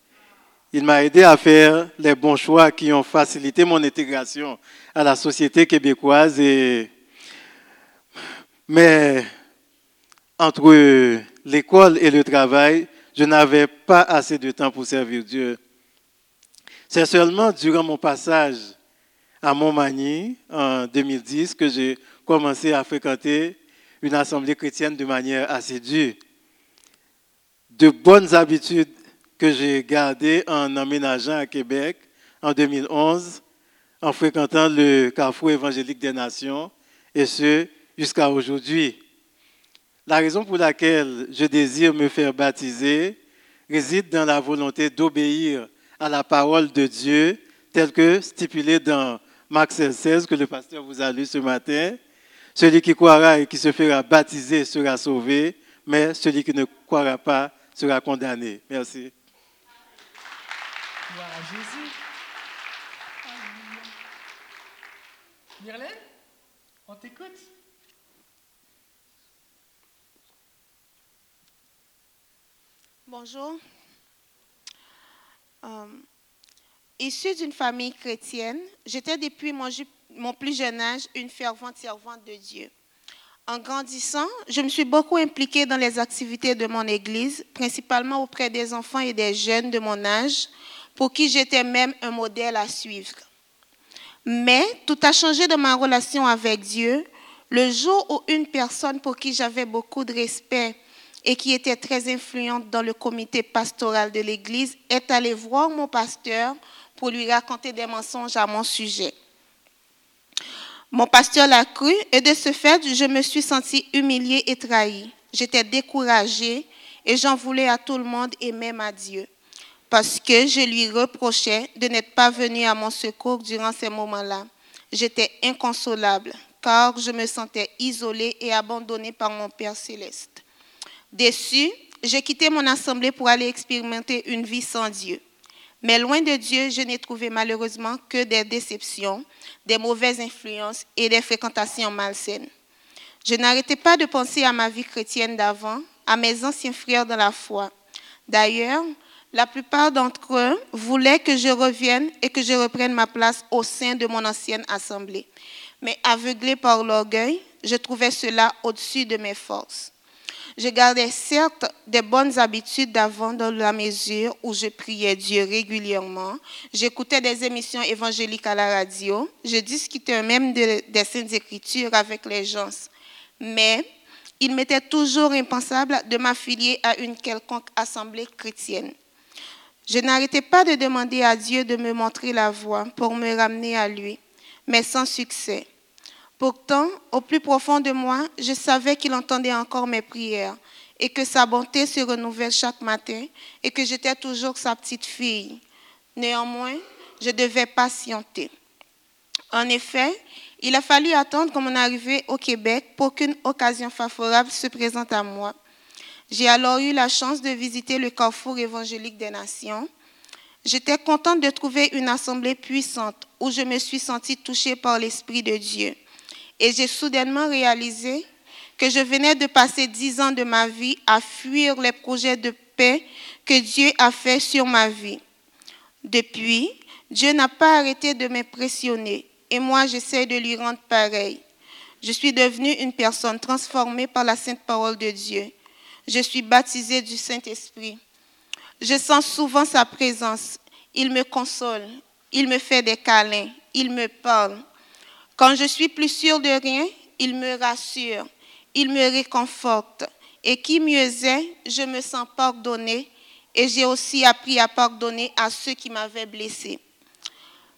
Il m'a aidé à faire les bons choix qui ont facilité mon intégration à la société québécoise. Mais entre l'école et le travail, je n'avais pas assez de temps pour servir Dieu. C'est seulement durant mon passage à Montmagny en 2010 que j'ai commencé à fréquenter une assemblée chrétienne de manière assidue. de bonnes habitudes que j'ai gardées en emménageant à Québec en 2011, en fréquentant le Carrefour évangélique des Nations, et ce, jusqu'à aujourd'hui. La raison pour laquelle je désire me faire baptiser réside dans la volonté d'obéir à la parole de Dieu telle que stipulée dans Marc 16, que le pasteur vous a lu ce matin. Celui qui croira et qui se fera baptiser sera sauvé, mais celui qui ne croira pas sera condamné. Merci. Gloire à Jésus. Myrlène, on t'écoute. Bonjour. Euh, issue d'une famille chrétienne, j'étais depuis mon, mon plus jeune âge une fervente servante de Dieu. En grandissant, je me suis beaucoup impliquée dans les activités de mon Église, principalement auprès des enfants et des jeunes de mon âge, pour qui j'étais même un modèle à suivre. Mais tout a changé dans ma relation avec Dieu le jour où une personne pour qui j'avais beaucoup de respect et qui était très influente dans le comité pastoral de l'Église est allée voir mon pasteur pour lui raconter des mensonges à mon sujet. Mon pasteur l'a cru et de ce fait, je me suis sentie humiliée et trahie. J'étais découragée et j'en voulais à tout le monde et même à Dieu parce que je lui reprochais de n'être pas venu à mon secours durant ces moments-là. J'étais inconsolable car je me sentais isolée et abandonnée par mon Père céleste. Déçue, j'ai quitté mon assemblée pour aller expérimenter une vie sans Dieu. Mais loin de Dieu, je n'ai trouvé malheureusement que des déceptions, des mauvaises influences et des fréquentations malsaines. Je n'arrêtais pas de penser à ma vie chrétienne d'avant, à mes anciens frères dans la foi. D'ailleurs, la plupart d'entre eux voulaient que je revienne et que je reprenne ma place au sein de mon ancienne assemblée. Mais aveuglé par l'orgueil, je trouvais cela au-dessus de mes forces. Je gardais certes des bonnes habitudes d'avant dans la mesure où je priais Dieu régulièrement. J'écoutais des émissions évangéliques à la radio. Je discutais même de- des saintes écritures avec les gens. Mais il m'était toujours impensable de m'affilier à une quelconque assemblée chrétienne. Je n'arrêtais pas de demander à Dieu de me montrer la voie pour me ramener à lui, mais sans succès. Pourtant, au plus profond de moi, je savais qu'il entendait encore mes prières et que sa bonté se renouvelle chaque matin et que j'étais toujours sa petite fille. Néanmoins, je devais patienter. En effet, il a fallu attendre mon arrivée au Québec pour qu'une occasion favorable se présente à moi. J'ai alors eu la chance de visiter le Carrefour évangélique des Nations. J'étais contente de trouver une assemblée puissante où je me suis sentie touchée par l'Esprit de Dieu. Et j'ai soudainement réalisé que je venais de passer dix ans de ma vie à fuir les projets de paix que Dieu a fait sur ma vie. Depuis, Dieu n'a pas arrêté de m'impressionner et moi j'essaie de lui rendre pareil. Je suis devenue une personne transformée par la sainte parole de Dieu. Je suis baptisée du Saint-Esprit. Je sens souvent sa présence. Il me console, il me fait des câlins, il me parle. Quand je suis plus sûre de rien, il me rassure, il me réconforte. Et qui mieux est, je me sens pardonnée et j'ai aussi appris à pardonner à ceux qui m'avaient blessée.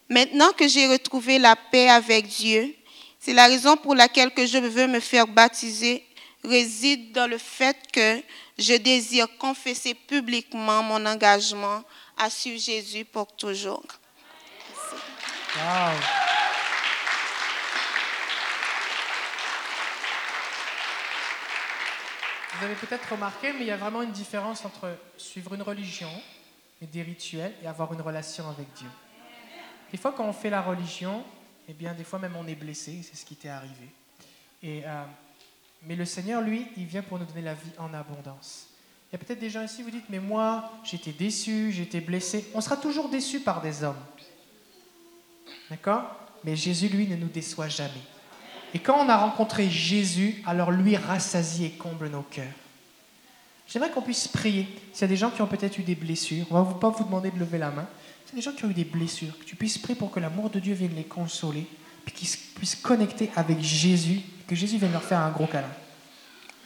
Maintenant que j'ai retrouvé la paix avec Dieu, c'est la raison pour laquelle que je veux me faire baptiser réside dans le fait que je désire confesser publiquement mon engagement à suivre Jésus pour toujours. Wow. Vous avez peut-être remarqué, mais il y a vraiment une différence entre suivre une religion et des rituels et avoir une relation avec Dieu. Des fois, quand on fait la religion, eh bien, des fois même on est blessé, c'est ce qui t'est arrivé. Euh, mais le Seigneur, lui, il vient pour nous donner la vie en abondance. Il y a peut-être des gens ici, vous dites, mais moi, j'étais déçu, j'étais blessé. On sera toujours déçu par des hommes. D'accord? Mais Jésus, lui, ne nous déçoit jamais. Et quand on a rencontré Jésus, alors lui rassasie et comble nos cœurs. J'aimerais qu'on puisse prier. S'il y a des gens qui ont peut-être eu des blessures, on ne va pas vous demander de lever la main. S'il y a des gens qui ont eu des blessures, que tu puisses prier pour que l'amour de Dieu vienne les consoler, puis qu'ils puissent connecter avec Jésus, que Jésus vienne leur faire un gros câlin.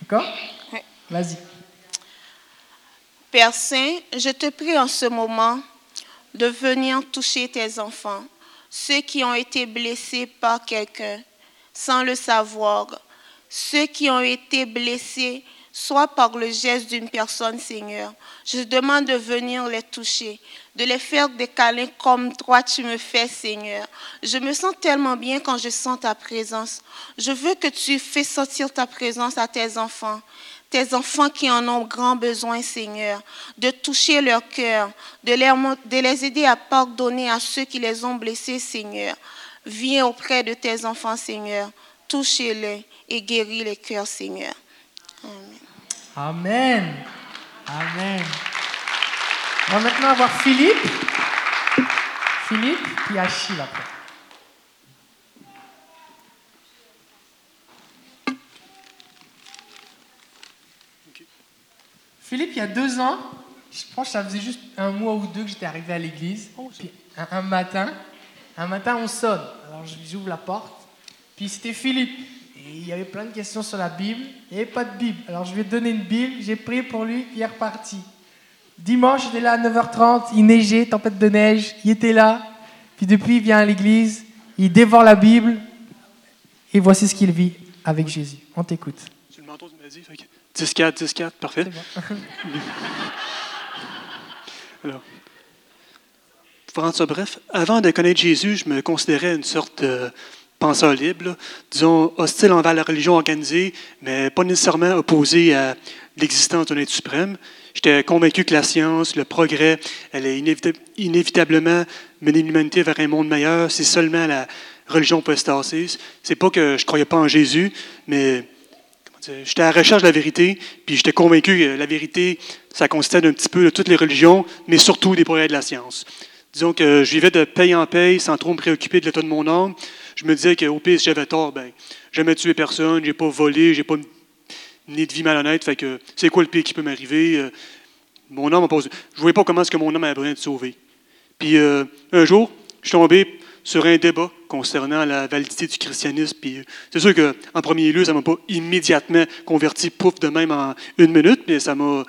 D'accord Ouais. Vas-y. Père Saint, je te prie en ce moment de venir toucher tes enfants, ceux qui ont été blessés par quelqu'un sans le savoir, ceux qui ont été blessés soit par le geste d'une personne, Seigneur. Je demande de venir les toucher, de les faire des câlins comme toi tu me fais, Seigneur. Je me sens tellement bien quand je sens ta présence. Je veux que tu fais sortir ta présence à tes enfants tes enfants qui en ont grand besoin, Seigneur, de toucher leur cœur, de les aider à pardonner à ceux qui les ont blessés, Seigneur. Viens auprès de tes enfants, Seigneur. Touchez-les et guéris les cœurs, Seigneur. Amen. Amen. On va maintenant avoir Philippe. Philippe, puis Achille après. Philippe, il y a deux ans, je pense que ça faisait juste un mois ou deux que j'étais arrivé à l'église. Puis un, un matin, un matin on sonne. Alors j'ouvre la porte, puis c'était Philippe. Et il y avait plein de questions sur la Bible. Il n'y avait pas de Bible. Alors je lui ai donné une Bible, j'ai prié pour lui, il est reparti. Dimanche, il était là à 9h30, il neigeait, tempête de neige, il était là. Puis depuis, il vient à l'église, il dévore la Bible, et voici ce qu'il vit avec Jésus. On t'écoute. Sur le manteau, tu m'as dit. fait que 10-4, 10-4, parfait. Bon. (laughs) Alors, pour ça bref, avant de connaître Jésus, je me considérais une sorte de penseur libre, disons hostile envers la religion organisée, mais pas nécessairement opposé à l'existence d'un être suprême. J'étais convaincu que la science, le progrès, inévita- inévitablement mener l'humanité vers un monde meilleur. C'est seulement la religion peut se tasser. C'est pas que je croyais pas en Jésus, mais j'étais à la recherche de la vérité, puis j'étais convaincu que la vérité, ça consistait d'un petit peu de toutes les religions, mais surtout des progrès de la science. Disons que je vivais de paye en paye sans trop me préoccuper de l'état de mon âme. Je me disais qu'au pire, si j'avais tort, ben, jamais tué personne, j'ai pas volé, j'ai pas né de vie malhonnête, fait que c'est quoi le pire qui peut m'arriver? Euh, Mon âme posé. Je voyais pas comment est-ce que mon âme avait besoin de sauver. Puis euh, un jour, je suis tombé sur un débat concernant la validité du christianisme. Puis euh, c'est sûr qu'en premier lieu, ça m'a pas immédiatement converti, pouf, de même en une minute, mais ça m'a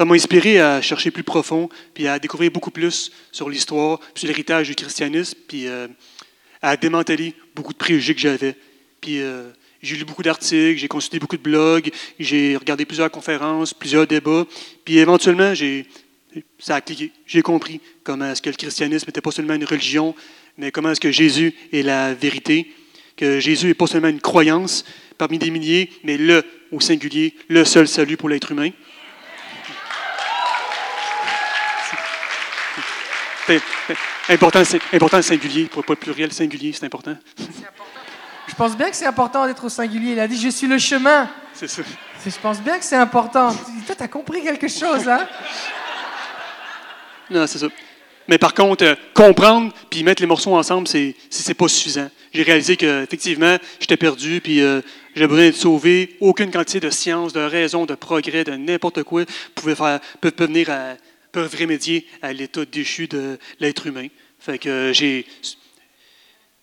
ça m'a inspiré à chercher plus profond, puis à découvrir beaucoup plus sur l'histoire, sur l'héritage du christianisme, puis euh, à démanteler beaucoup de préjugés que j'avais. Puis euh, j'ai lu beaucoup d'articles, j'ai consulté beaucoup de blogs, j'ai regardé plusieurs conférences, plusieurs débats, puis éventuellement, ça a cliqué. J'ai compris comment est-ce que le christianisme n'était pas seulement une religion, mais comment est-ce que Jésus est la vérité, que Jésus n'est pas seulement une croyance parmi des milliers, mais le, au singulier, le seul salut pour l'être humain. C'est important, c'est important le singulier, pas pas le pluriel, singulier, c'est important. Je pense bien que c'est important d'être au singulier. Il a dit Je suis le chemin. C'est ça. Je pense bien que c'est important. Toi, tu as compris quelque chose, hein? Non, c'est ça. Mais par contre, euh, comprendre puis mettre les morceaux ensemble, c'est c'est pas suffisant. J'ai réalisé que effectivement, j'étais perdu puis euh, j'avais besoin d'être sauvé. Aucune quantité de science, de raison, de progrès, de n'importe quoi pouvait faire peut, peut venir à peuvent remédier à l'état déchu de l'être humain. Fait que euh, j'ai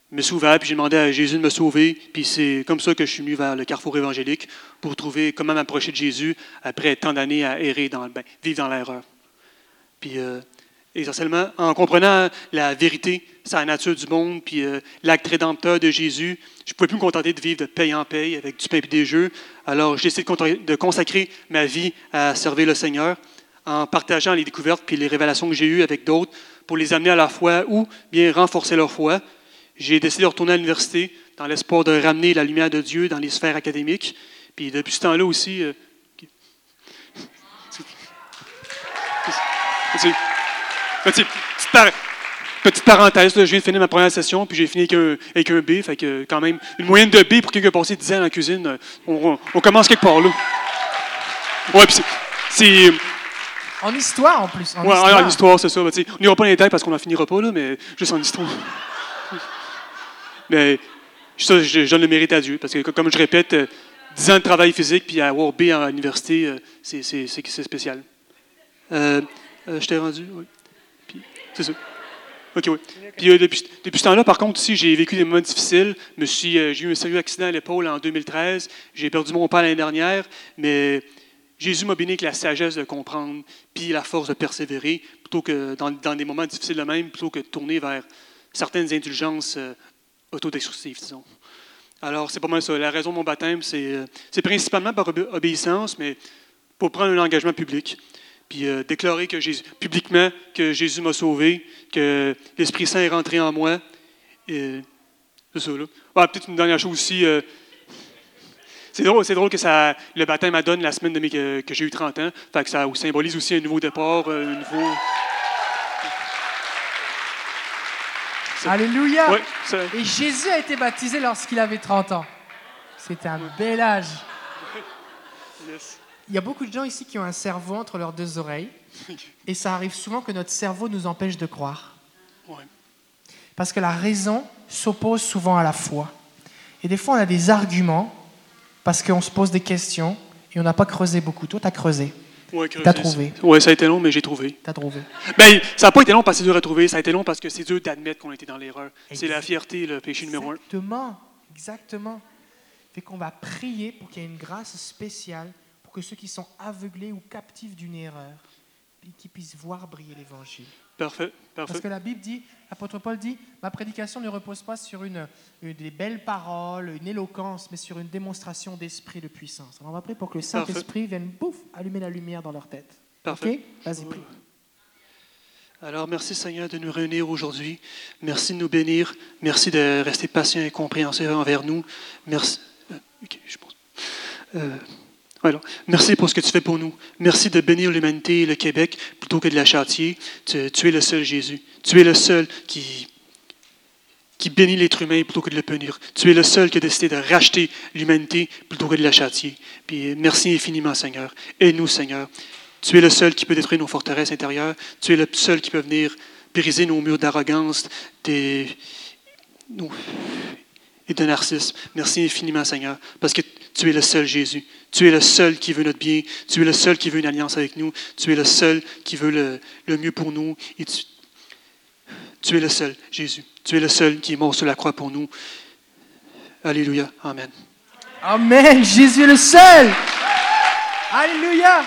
me suis puis j'ai demandé à Jésus de me sauver, puis c'est comme ça que je suis venu vers le carrefour évangélique pour trouver comment m'approcher de Jésus après tant d'années à errer dans le ben, vivre dans l'erreur. Puis euh, essentiellement, en comprenant la vérité, sa nature du monde, puis euh, l'acte rédempteur de Jésus, je ne pouvais plus me contenter de vivre de paye en paye avec du pain et des jeux. Alors j'ai essayé de consacrer ma vie à servir le Seigneur en partageant les découvertes puis les révélations que j'ai eues avec d'autres pour les amener à la foi ou bien renforcer leur foi. J'ai décidé de retourner à l'université dans l'espoir de ramener la lumière de Dieu dans les sphères académiques. Puis depuis ce temps-là aussi, euh, Petit- petit- petite, par- petite parenthèse, je viens de finir ma première session, puis j'ai fini avec un, avec un B, fait que quand même, une moyenne de B pour quelqu'un qui a passé 10 ans en cuisine, euh, on, on- commence quelque part là. Ouais, puis c'est. En histoire, en plus. En Ouais, histoire. en histoire, c'est ça. ben, on n'ira pas dans les détails parce qu'on n'en finira pas, là, mais juste en histoire. mais ça, je, je donne le mérite à Dieu, parce que comme je répète, euh, 10 ans de travail physique, puis avoir B à l'université, euh, c'est- c'est c'est- c'est spécial. Euh, euh, je t'ai rendu, oui. Puis, c'est ça. OK, oui. Puis euh, depuis, depuis ce temps-là, par contre, aussi, j'ai vécu des moments difficiles. Me suis, euh, j'ai eu un sérieux accident à l'épaule en 2013. J'ai perdu mon père l'année dernière, mais Jésus m'a béni avec la sagesse de comprendre, puis la force de persévérer, plutôt que dans, des moments difficiles de même, plutôt que de tourner vers certaines indulgences euh, autodestructives, disons. Alors, c'est pas mal ça. La raison de mon baptême, c'est euh, principalement par obé- obéissance, mais pour prendre un engagement public. Puis euh, déclarer publiquement que Jésus m'a sauvé, que l'Esprit Saint est rentré en moi. C'est ça, là. Ah, Peut-être une dernière chose aussi. C'est drôle, c'est drôle que ça, le baptême adonne la semaine de mes, que, que j'ai eu 30 ans. Fait que ça symbolise aussi un nouveau départ, euh, un nouveau. Alléluia. Ouais, ça- Et Jésus a été baptisé lorsqu'il avait 30 ans. C'était un bel âge. yes. Il y a beaucoup de gens ici qui ont un cerveau entre leurs deux oreilles. (laughs) Et ça arrive souvent que notre cerveau nous empêche de croire. Ouais. Parce que la raison s'oppose souvent à la foi. Et des fois, on a des arguments parce qu'on se pose des questions et on n'a pas creusé beaucoup. Toi, tu as creusé. Ouais, T'as trouvé. Ouais, ça a été long, mais j'ai trouvé. Tu as trouvé. Ben, ça n'a pas été long parce que c'est dur à trouver, ça a été long parce que c'est dur d'admettre qu'on était dans l'erreur. C'est la fierté, le péché numéro un. Exactement. Exactement. Fait qu'on va prier pour qu'il y ait une grâce spéciale pour que ceux qui sont aveuglés ou captifs d'une erreur, qu'ils puissent voir briller l'évangile. Parfait, Parce parfait. que la Bible dit, l'apôtre Paul dit, ma prédication ne repose pas sur une, une- des belles paroles, une éloquence, mais sur une démonstration d'esprit de puissance. Alors on va prier pour que le. Saint-Esprit vienne, bouf, allumer la lumière dans leur tête. Parfait. Ok? Vas-y, prie. Alors, merci Seigneur de nous réunir aujourd'hui. Merci de nous bénir. Merci de rester patient et compréhensif envers nous. Merci. euh, ok, je pense. Euh, Merci pour ce que tu fais pour nous. Merci de bénir l'humanité et le Québec plutôt que de la châtier. Tu, es le seul Jésus. Tu es le seul qui, qui bénit l'être humain plutôt que de le punir. Tu es le seul qui a décidé de racheter l'humanité plutôt que de la châtier. Puis merci infiniment, Seigneur. Aide-nous, Seigneur. Tu es le seul qui peut détruire nos forteresses intérieures. Tu es le seul qui peut venir briser nos murs d'arrogance et de narcissisme. Merci infiniment, Seigneur, parce que tu es le seul Jésus. Tu es le seul qui veut notre bien. Tu es le seul qui veut une alliance avec nous. Tu es le seul qui veut le, le mieux pour nous. Et tu, tu es le seul, Jésus. Tu es le seul qui est mort sur la croix pour nous. Alléluia. Amen. Amen. Jésus est le seul. Alléluia.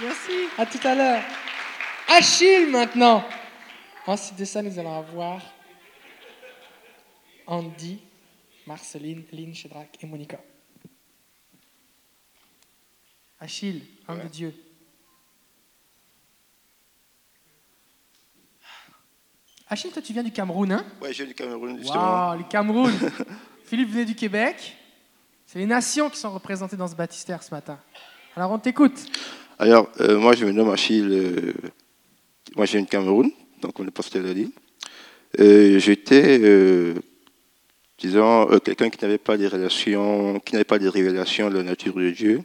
Merci. À tout à l'heure. Achille maintenant. Ensuite de ça, nous allons avoir Andy, Marceline, Lynn, Shedrack et Monica. Achille, homme de Dieu. Achille, toi, tu viens du Cameroun, hein? Ouais, je viens du Cameroun, justement. Le Cameroun. (laughs) Philippe venait du Québec. C'est les nations qui sont représentées dans ce baptistère ce matin. Alors, on t'écoute. Alors, euh, moi, je me nomme Achille. euh, moi, je viens du Cameroun, donc on est pasteur l'a dit. Euh, J'étais, euh, disons, quelqu'un qui n'avait pas de relations, qui n'avait pas de révélation de la nature de Dieu.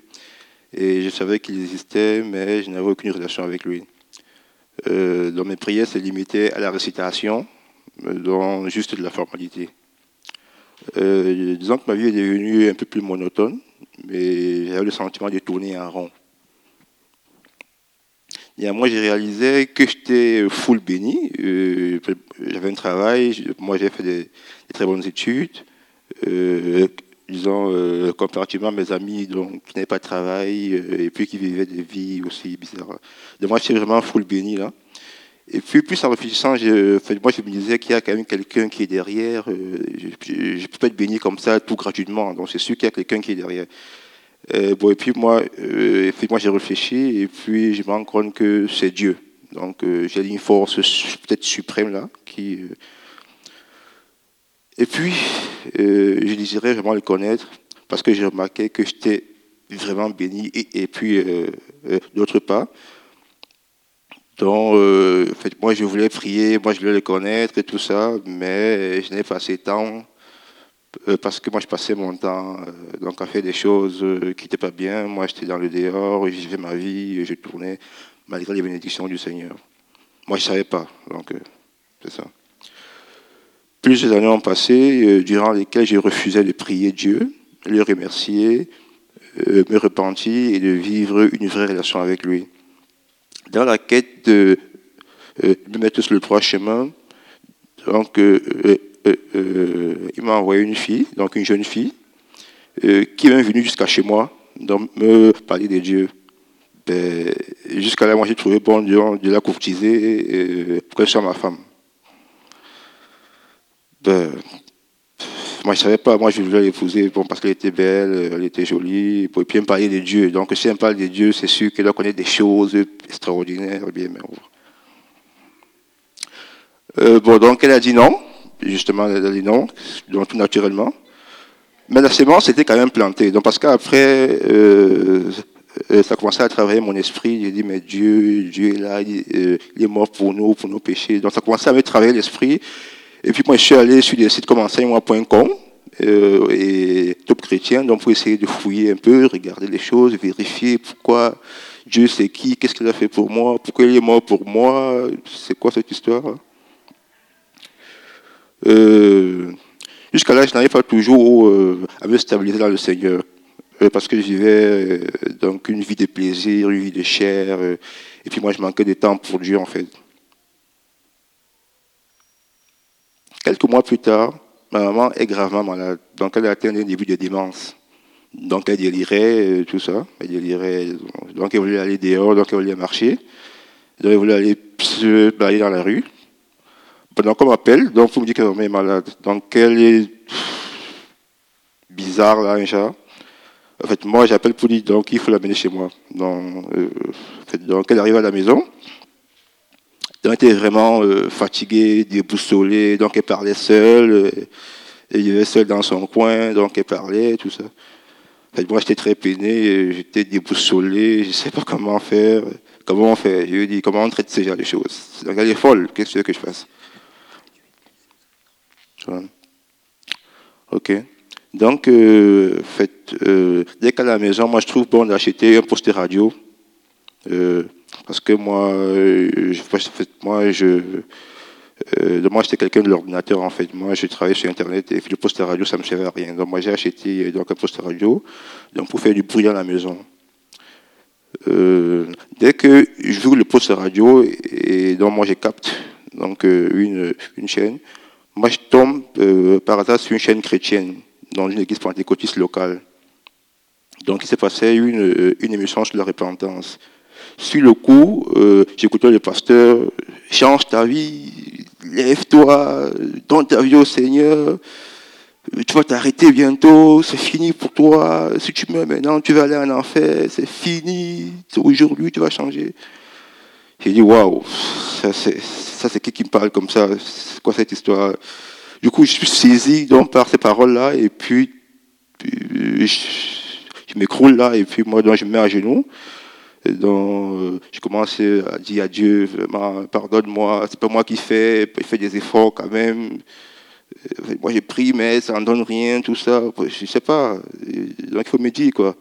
Et je savais qu'il existait, mais je n'avais aucune relation avec lui. Euh, mes prières, c'est limité à la récitation, euh, dans juste de la formalité. Euh, disons que ma vie est devenue un peu plus monotone, mais j'avais le sentiment de tourner en rond. Et moi, j'ai réalisé que j'étais full béni. Euh, j'avais un travail, moi j'ai fait des, très bonnes études. Disons, euh, comparativement à mes amis donc, qui n'avaient pas de travail euh, et puis qui vivaient des vies aussi bizarres. Donc moi, j'étais vraiment full béni là. Et puis, plus en réfléchissant, je, moi, je me disais qu'il y a quand même quelqu'un qui est derrière. euh, je ne peux pas être béni comme ça, tout gratuitement. Donc, c'est sûr qu'il y a quelqu'un qui est derrière. Bon, et puis, moi, moi j'ai réfléchi, et puis je me rends compte que c'est Dieu. Donc, j'ai une force peut-être suprême là, qui. Et puis, euh, je désirais vraiment le connaître, parce que j'ai remarqué que j'étais vraiment béni, et, puis, euh, euh, d'autre part, donc, moi, je voulais prier, moi, je voulais le connaître et tout ça, mais je n'avais pas assez de temps parce que moi, je passais mon temps donc à faire des choses qui n'étaient pas bien. Moi, j'étais dans le dehors, je vivais ma vie, je tournais malgré les bénédictions du Seigneur. Moi, je ne savais pas, donc c'est ça. Plusieurs années ont passé, euh, durant lesquelles je refusais de prier Dieu, le remercier, euh, me repentir et de vivre une vraie relation avec lui dans la quête de euh, me mettre sur le droit chemin, donc, il m'a envoyé une fille, donc une jeune fille, qui est venue jusqu'à chez moi. donc me parler de Dieu. Ben, Jusqu'à là, moi, j'ai trouvé bon Dieu de la courtiser pour qu'elle soit ma femme. Ben, moi, je savais pas. Moi, je voulais l'épouser bon, parce qu'elle était belle, elle était jolie. Et puis, elle me parler de Dieu. Donc, si elle me parle de Dieu, c'est sûr qu'elle doit connaître des choses extraordinaires. Bien, euh, bon, donc, elle a dit non. Justement, elle a dit non, donc tout naturellement. Mais la sémence était quand même plantée. Donc, parce qu'après, euh, euh, ça commençait à travailler mon esprit. J'ai dit, mais Dieu, Dieu est là, euh, il est mort pour nous, pour nos péchés. Donc, ça commençait à me travailler l'esprit. Et puis, moi, je suis allé sur des sites comme enseigne-moi.com euh, et Top Chrétien, donc pour essayer de fouiller un peu, regarder les choses, vérifier pourquoi Dieu c'est qui, qu'est-ce qu'il a fait pour moi, pourquoi il est mort pour moi, c'est quoi cette histoire. Euh, Jusqu'à là, je n'arrive pas toujours euh, à me stabiliser dans le Seigneur, euh, parce que je vivais euh, donc une vie de plaisir, une vie de chair, euh, et puis moi, je manquais de temps pour Dieu en fait. Quelques mois plus tard, ma maman est gravement malade. Donc, elle a atteint un début de démence. Donc, elle délirait, euh, tout ça. Elle délirait. Donc, elle voulait aller dehors, donc elle voulait marcher. Donc, elle voulait aller se balader dans la rue. Pendant qu'on m'appelle, donc, vous me dites qu'elle est malade. Donc, elle est bizarre, là, un chat. En fait, moi, j'appelle pour dire, donc, il faut l'amener chez moi. Donc, euh, donc, elle arrive à la maison. Donc, elle était vraiment euh, fatiguée, déboussolée, donc elle parlait seule, euh, elle vivait seule dans son coin, donc elle parlait, tout ça. En fait, moi, j'étais très peiné, j'étais déboussolé, je ne sais pas comment faire, comment on fait? Je lui ai dit, comment on traite ces genre de choses? Donc, elle est folle, qu'est-ce que que je fasse? Voilà. Ok. Donc, euh, euh, dès qu'à la maison, moi, je trouve bon d'acheter un poste radio. Euh, parce que moi, euh, je, moi, je, euh, moi, j'étais quelqu'un de l'ordinateur, en fait. Moi, je travaillais sur Internet et le poste radio, ça ne me servait à rien. Donc, moi, j'ai acheté euh, donc, un poste radio donc, pour faire du bruit dans la maison. Dès que j'ouvre le poste radio et, donc moi, je capte donc, une, une chaîne, moi, je tombe par hasard sur une chaîne chrétienne dans une église pentecôtiste locale. Donc, il s'est passé une, une émission sur la repentance. Sur le coup, euh, j'écoutais le pasteur, change ta vie, lève-toi, donne ta vie au Seigneur, tu vas t'arrêter bientôt, c'est fini pour toi. Si tu meurs maintenant, tu vas aller en enfer, c'est fini, aujourd'hui tu vas changer. J'ai dit, waouh, ça c'est qui qui me parle comme ça? C'est quoi cette histoire? Du coup, je suis saisi donc, par ces paroles-là, et puis, je, m'écroule là, et puis moi, je me mets à genoux. Donc, euh, je commence à dire à Dieu, vraiment, pardonne-moi, c'est pas moi qui fais, il fait des efforts quand même. Euh, Moi, j'ai pris, mais ça n'en donne rien, tout ça. Je sais pas. Donc, il faut me dire, quoi.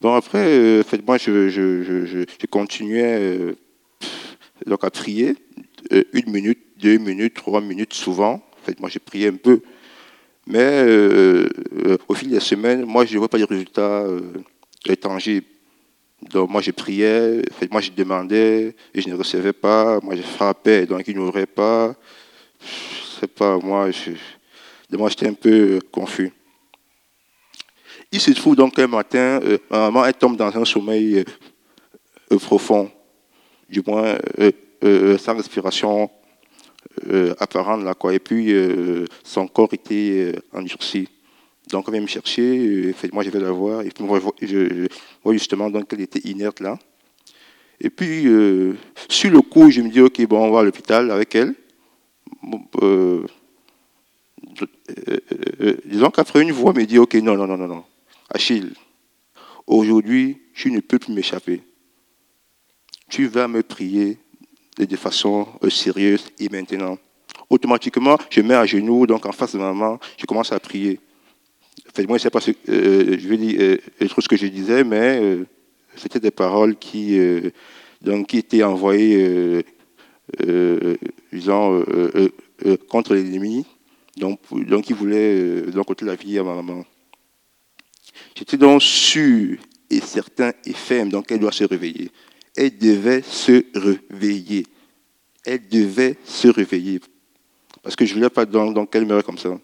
Bon, après, euh, moi, je, continuais euh, donc à prier. Euh, une minute, deux minutes, trois minutes, souvent. Moi, j'ai prié un peu. Mais euh, euh, au fil des semaines, moi, je ne vois pas les résultats euh, tangibles. Donc, moi, je priais, moi, je demandais et je ne recevais pas. Moi, je frappais, donc il n'ouvrait pas. Je sais pas, moi, moi, j'étais un peu confus. Il se trouve donc qu'un matin, euh, ma maman, elle tombe dans un sommeil euh, euh, profond, du moins euh, sans respiration apparente, là, quoi. Et puis, son corps était endurci. Donc, on vient me chercher, euh, moi, je vais la voir, et puis, je vois- justement qu'elle était inerte, là. Et puis, euh, sur le coup, je me dis, OK, bon, on va à l'hôpital avec elle. Euh, disons qu'après une voix me dit, OK, non, non, non, non, non. Achille, aujourd'hui, tu ne peux plus m'échapper. Tu vas me prier de, façon sérieuse et maintenant. Automatiquement, je mets à genoux, donc en face de maman, je commence à prier. En fait, moi, je ne sais pas ce, euh, je vais dire euh, trucs que je disais, mais euh, c'était des paroles qui, donc, qui étaient envoyées, contre l'ennemi. Donc, donc, il voulait donc, ôter la vie à ma maman. J'étais donc sûr et certain et ferme, donc elle doit se réveiller. Elle devait se réveiller. Elle devait se réveiller. Parce que je ne voulais pas donc, donc qu'elle meure comme ça.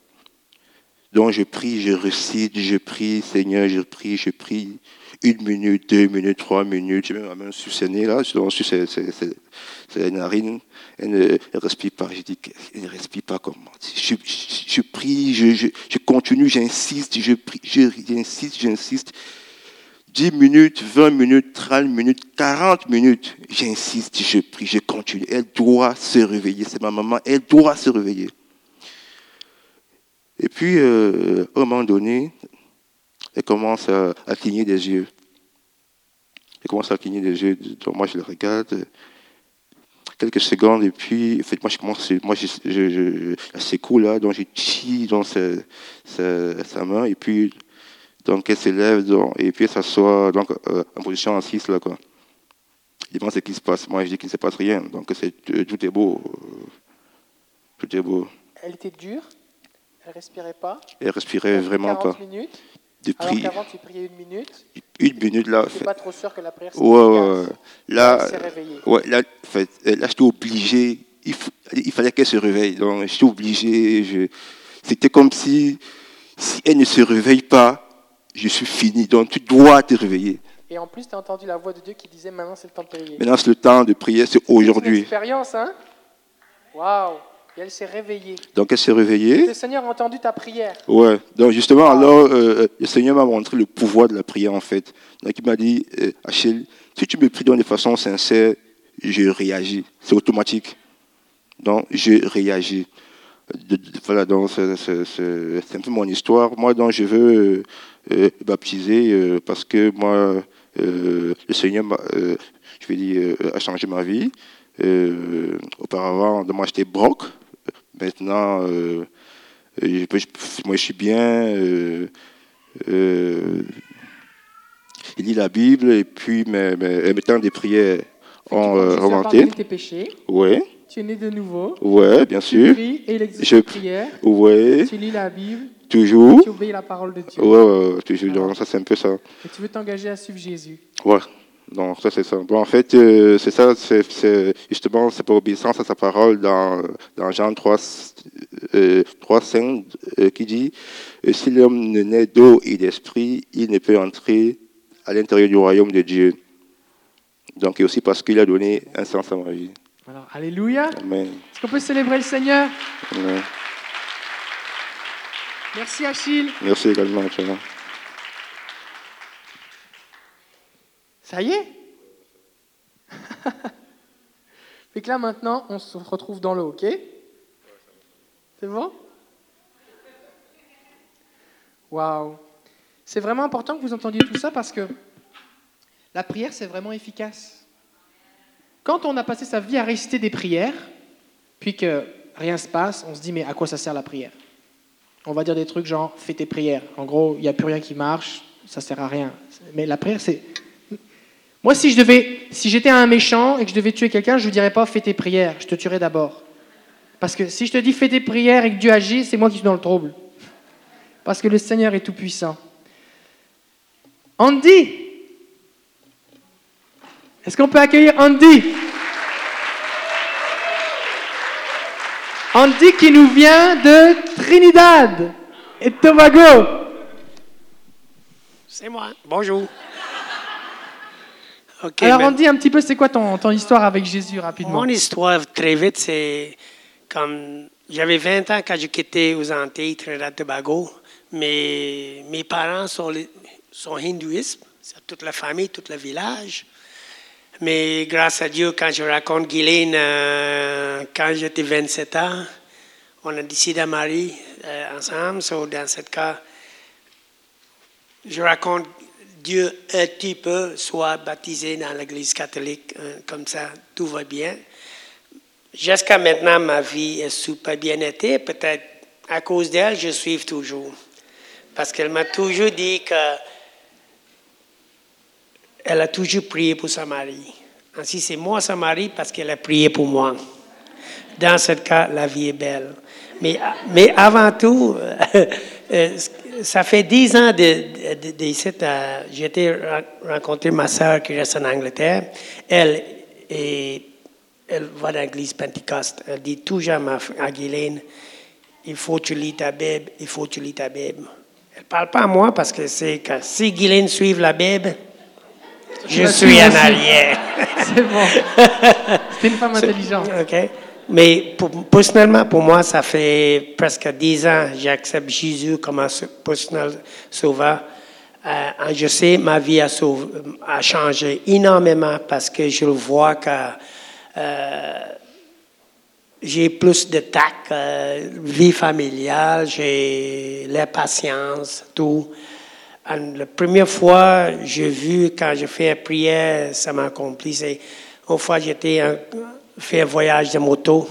Donc je prie, je récite, je prie, Seigneur, je prie, je prie. Une minute, deux minutes, trois minutes. J'ai même ma main sur ses nez, là, ses- ses narines. Elle ne elle respire pas. Je dis qu'elle ne respire pas comme moi. Je, prie, je, continue, j'insiste, je prie, j'insiste, j'insiste. 10 minutes, 20 minutes, 30 minutes, 40 minutes. J'insiste, je prie, je continue. Elle doit se réveiller. C'est ma maman, elle doit se réveiller. Et puis, euh, à un moment donné, elle commence à, à cligner des yeux. Elle commence à cligner des yeux. Donc, moi, je le regarde. Quelques secondes, et puis, moi, je commence, moi, je, je, je, secoue là, donc je tire dans sa, main, et puis, donc, elle s'élève, et puis, elle s'assoit, donc, euh, en position assise, là, quoi. Il demande ce qui se passe. Moi, je dis qu'il ne se passe rien. Donc, c'est, euh, tout est beau. Tout est beau. Elle était dure, elle respirait pas. Elle respirait vraiment pas. 40 minutes, De alors prier. qu'avant tu priais une minute. Une minute, là. Tu fait- pas trop sûr que la prière Ouais, ouais. Là, Elle s'est réveillée. ouais, là, fait, là, j'étais obligé. Il, f- il fallait qu'elle se réveille. Donc, j'étais obligé. Je, c'était comme si, si elle ne se réveille pas, je suis fini. Donc, tu dois te réveiller. Et en plus, tu as entendu la voix de Dieu qui disait maintenant c'est le temps de prier. Maintenant, c'est le temps de prier, c'est C'est une aujourd'hui. expérience, hein? Waouh Et elle s'est réveillée. Donc, elle s'est réveillée. Le Seigneur a entendu ta prière. Ouais. Donc justement, alors euh, le Seigneur m'a montré le pouvoir de la prière en fait. Donc il m'a dit, euh, Achille, si tu me pries de façon sincère, je réagis. C'est automatique. Donc je réagis. De- de- voilà, donc c'est un peu mon histoire. Moi, donc je veux euh, euh, baptiser euh, parce que moi, euh, le Seigneur, euh, je vais dire, euh, a changé ma vie. Euh, auparavant, moi j'étais broc. Maintenant, euh, moi, je suis bien. euh, euh, il lit la Bible et puis mes, mes, mes temps de prière ont euh, augmenté. pardonné tes péchés. Oui, Tu es né de nouveau. ouais, bien Tu sûr. pries et il existe Je- prière. Oui, Tu lis la Bible. toujours. Tu obéis la parole de Dieu. Ouais, ouais, ouais, toujours. Donc, ça, c'est un peu ça. Et tu veux t'engager à suivre Jésus. Ouais. Donc, ça, c'est ça. Bon, en fait, euh, c'est ça, c'est, justement, c'est par obéissance à sa parole dans, dans Jean 3, euh, 3 5, euh, qui dit Si l'homme ne naît d'eau et d'esprit, il ne peut entrer à l'intérieur du royaume de Dieu. Donc, et aussi parce qu'il a donné un sens à ma vie. Alors, Alléluia. Est-ce qu'on peut célébrer le Seigneur? Amen. Merci Achille. Merci également. tu Ça y est (laughs) Fait que là maintenant, on se retrouve dans l'eau, ok? C'est bon? Waouh C'est vraiment important que vous entendiez tout ça parce que la prière, c'est vraiment efficace. Quand on a passé sa vie à réciter des prières, puis que rien se passe, on se dit mais à quoi ça sert la prière? On va dire des trucs genre fais tes prières. En gros, il n'y a plus rien qui marche, ça sert à rien. Mais la prière, c'est moi, si je devais, si j'étais un méchant et que je devais tuer quelqu'un, je ne dirais pas fais tes prières, je te tuerais d'abord. Parce que si je te dis fais tes prières et que Dieu agit, c'est moi qui suis dans le trouble. Parce que le Seigneur est tout puissant. Andy, est-ce qu'on peut accueillir Andy? Andy qui nous vient de Trinidad et Tobago. C'est moi. Bonjour. Alors mais Andy, un petit peu, c'est quoi ton, ton histoire avec Jésus rapidement? mon histoire, très vite, c'est comme. J'avais 20 ans quand j'ai quitté aux Antilles, Trinidad Tobago. Mais mes parents sont, les- sont hindouistes. C'est toute la famille, tout le village. Mais grâce à Dieu, quand je raconte Guylaine, euh, quand j'étais 27 ans, on a décidé à marier euh, ensemble. So, dans ce cas, je raconte Dieu un petit peu, soit baptisé dans l'Église catholique, euh, comme ça, tout va bien. Jusqu'à maintenant, ma vie est super bien été. Peut-être à cause d'elle, je suis toujours. Parce qu'elle m'a toujours dit que elle a toujours prié pour son mari. Ainsi, c'est moi son mari parce qu'elle a prié pour moi. Dans ce cas, la vie est belle. Mais, mais avant tout, (laughs) euh, ça fait dix ans de, de, de ici, euh, j'ai été rencontrer ma sœur qui reste en Angleterre. Elle, elle va dans l'église Pentecôte. Elle dit toujours à, Guylaine, il faut que tu lis ta Bible, il faut que tu lis ta Bible. Elle ne parle pas à moi parce que c'est que si Guylaine suit la Bible, je suis en arrière. (laughs) C'est bon. (laughs) C'est une femme intelligente. OK. Mais personnellement, pour moi, ça fait presque dix ans que j'accepte Jésus comme un personnel sauveur. Euh, je sais, ma vie a, changé énormément parce que je vois que euh, j'ai plus de tact, euh, vie familiale, j'ai la patience, tout. La première fois, j'ai vu quand je fais une prière, ça m'a accompli. C'est une j'étais fait un voyage de moto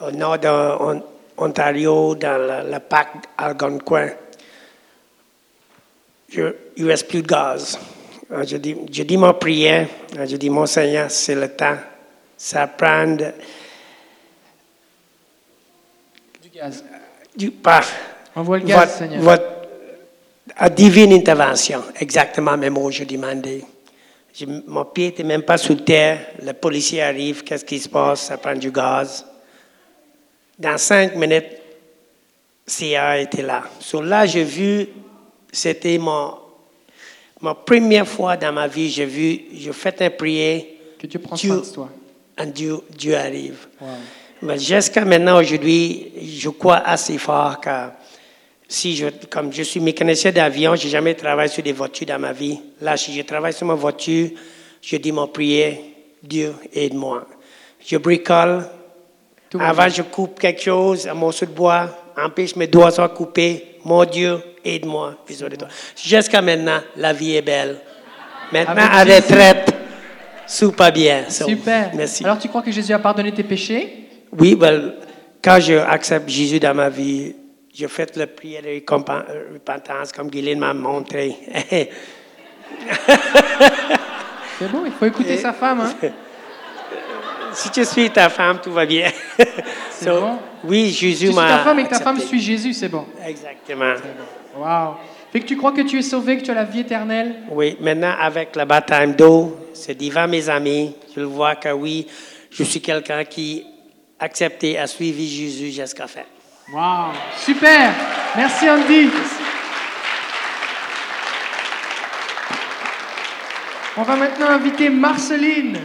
au nord de Ontario, dans le, le parc Algonquin. Je- il ne reste plus de gaz. Alors, Je dis, je dis ma prière, Alors, je dis, mon Seigneur, c'est le temps. Ça prend de- Du gaz. du pas. Envoie le gaz, votre, Seigneur. votre à divine intervention, exactement mes mots, je demandais. Je- mon pied n'était même pas sous terre. Le policier arrive, qu'est-ce qui se passe? Ça prend du gaz. Dans cinq minutes, CIA était là. Sur là, j'ai vu, c'était mon, ma première fois dans ma vie, j'ai vu, j'ai fait un prière. Que Dieu prend Dieu- soin de toi. Dieu, Dieu arrive. Wow. Mais jusqu'à maintenant, aujourd'hui, je crois assez fort que si je, comme je suis mécanicien d'avion, j'ai jamais travaillé sur des voitures dans ma vie. Là, si je travaille sur ma voiture, je dis mon prière, Dieu, aide-moi. Je bricole. Tout Avant, bien. je coupe quelque chose, un morceau de bois, empêche mes doigts soient coupés. Mon Dieu, aide-moi. Jusqu'à maintenant, la vie est belle. Maintenant, à retraite, tout pas bien. So, Super. Merci. Alors tu crois que Jésus a pardonné tes péchés? Oui, ben, quand je accepte Jésus dans ma vie, je fais la prière de repentance comme Guylaine m'a montré. (laughs) C'est bon, il faut écouter sa femme. Hein? (laughs) si tu suis ta femme, tout va bien. (laughs) C'est So, bon. Oui, Jésus m'a ta femme et que ta femme suit Jésus, c'est bon. Exactement. Wow. Fait que tu crois que tu es sauvé, que tu as la vie éternelle? Oui, maintenant, avec le baptême d'eau, c'est devant mes amis. Je le vois que oui, je suis quelqu'un qui a accepté à suivre Jésus jusqu'à fin. Wow. Super. Merci Andy. On va maintenant inviter Marceline.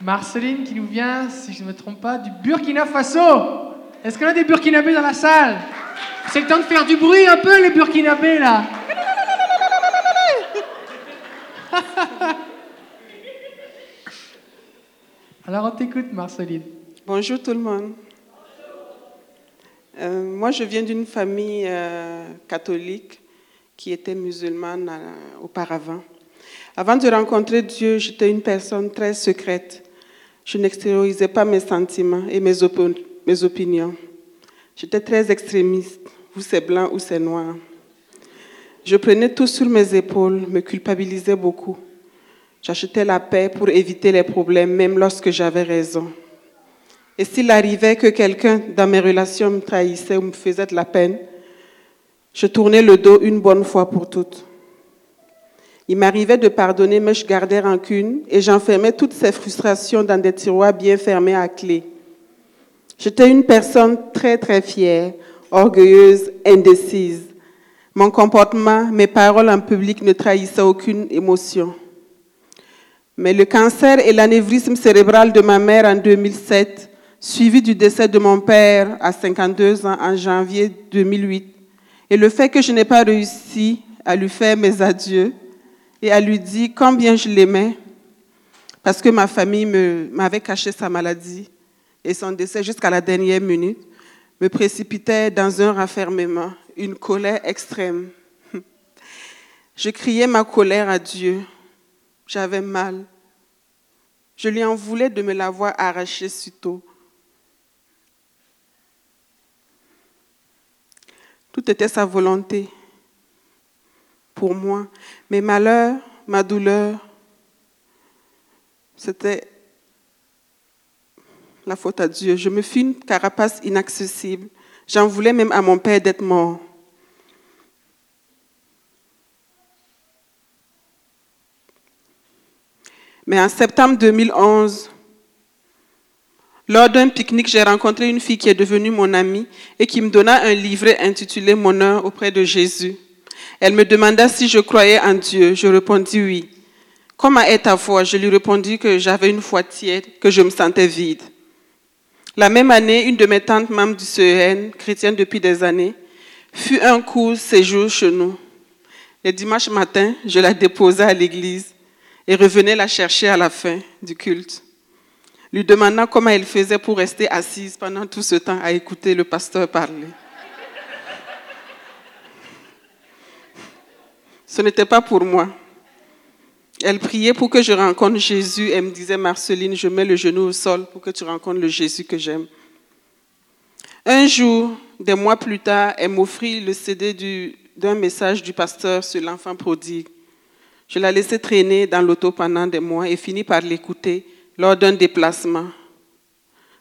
Marceline qui nous vient, si je ne me trompe pas, du Burkina Faso. Est-ce qu'on a des Burkinabés dans la salle? C'est le temps de faire du bruit un peu, les Burkinabés, là. Alors on t'écoute, Marceline. Bonjour tout le monde. Euh, moi, je viens d'une famille euh, catholique qui était musulmane euh, auparavant. Avant de rencontrer Dieu, j'étais une personne très secrète. Je n'extériorisais pas mes sentiments et mes, mes opinions. J'étais très extrémiste, ou c'est blanc ou c'est noir. Je prenais tout sur mes épaules, me culpabilisais beaucoup. J'achetais la paix pour éviter les problèmes, même lorsque j'avais raison. Et s'il arrivait que quelqu'un dans mes relations me trahissait ou me faisait de la peine, je tournais le dos une bonne fois pour toutes. Il m'arrivait de pardonner, mais je gardais rancune et j'enfermais toutes ces frustrations dans des tiroirs bien fermés à clé. J'étais une personne très, très fière, orgueilleuse, indécise. Mon comportement, mes paroles en public ne trahissaient aucune émotion. Mais le cancer et l'anévrisme cérébral de ma mère en 2007, suivi du décès de mon père à 52 ans en janvier 2008, et le fait que je n'ai pas réussi à lui faire mes adieux et à lui dire combien je l'aimais, parce que ma famille m'avait caché sa maladie et son décès jusqu'à la dernière minute, me précipitait dans un raffermement, une colère extrême. (laughs) Je criais ma colère à Dieu. J'avais mal. Je lui en voulais de me l'avoir arraché si tôt. Tout était sa volonté pour moi. Mes malheurs, ma douleur, c'était la faute à Dieu. Je me fis une carapace inaccessible. J'en voulais même à mon père d'être mort. Mais en septembre 2011, lors d'un pique-nique, j'ai rencontré une fille qui est devenue mon amie et qui me donna un livret intitulé Mon heure auprès de Jésus. Elle me demanda si je croyais en Dieu. Je répondis oui. Comment est ta foi? Je lui répondis que j'avais une foi tiède, que je me sentais vide. La même année, une de mes tantes membres du CEN, chrétienne depuis des années, fut un court séjour chez nous. Le dimanche matin, je la déposais à l'église et revenais la chercher à la fin du culte, lui demandant comment elle faisait pour rester assise pendant tout ce temps à écouter le pasteur parler. Ce n'était pas pour moi. Elle priait pour que je rencontre Jésus. Elle me disait, Marceline, je mets le genou au sol pour que tu rencontres le Jésus que j'aime. Un jour, des mois plus tard, elle m'offrit le CD d'un message du pasteur sur l'enfant prodigue. Je la laissé traîner dans l'auto pendant des mois et finis par l'écouter lors d'un déplacement.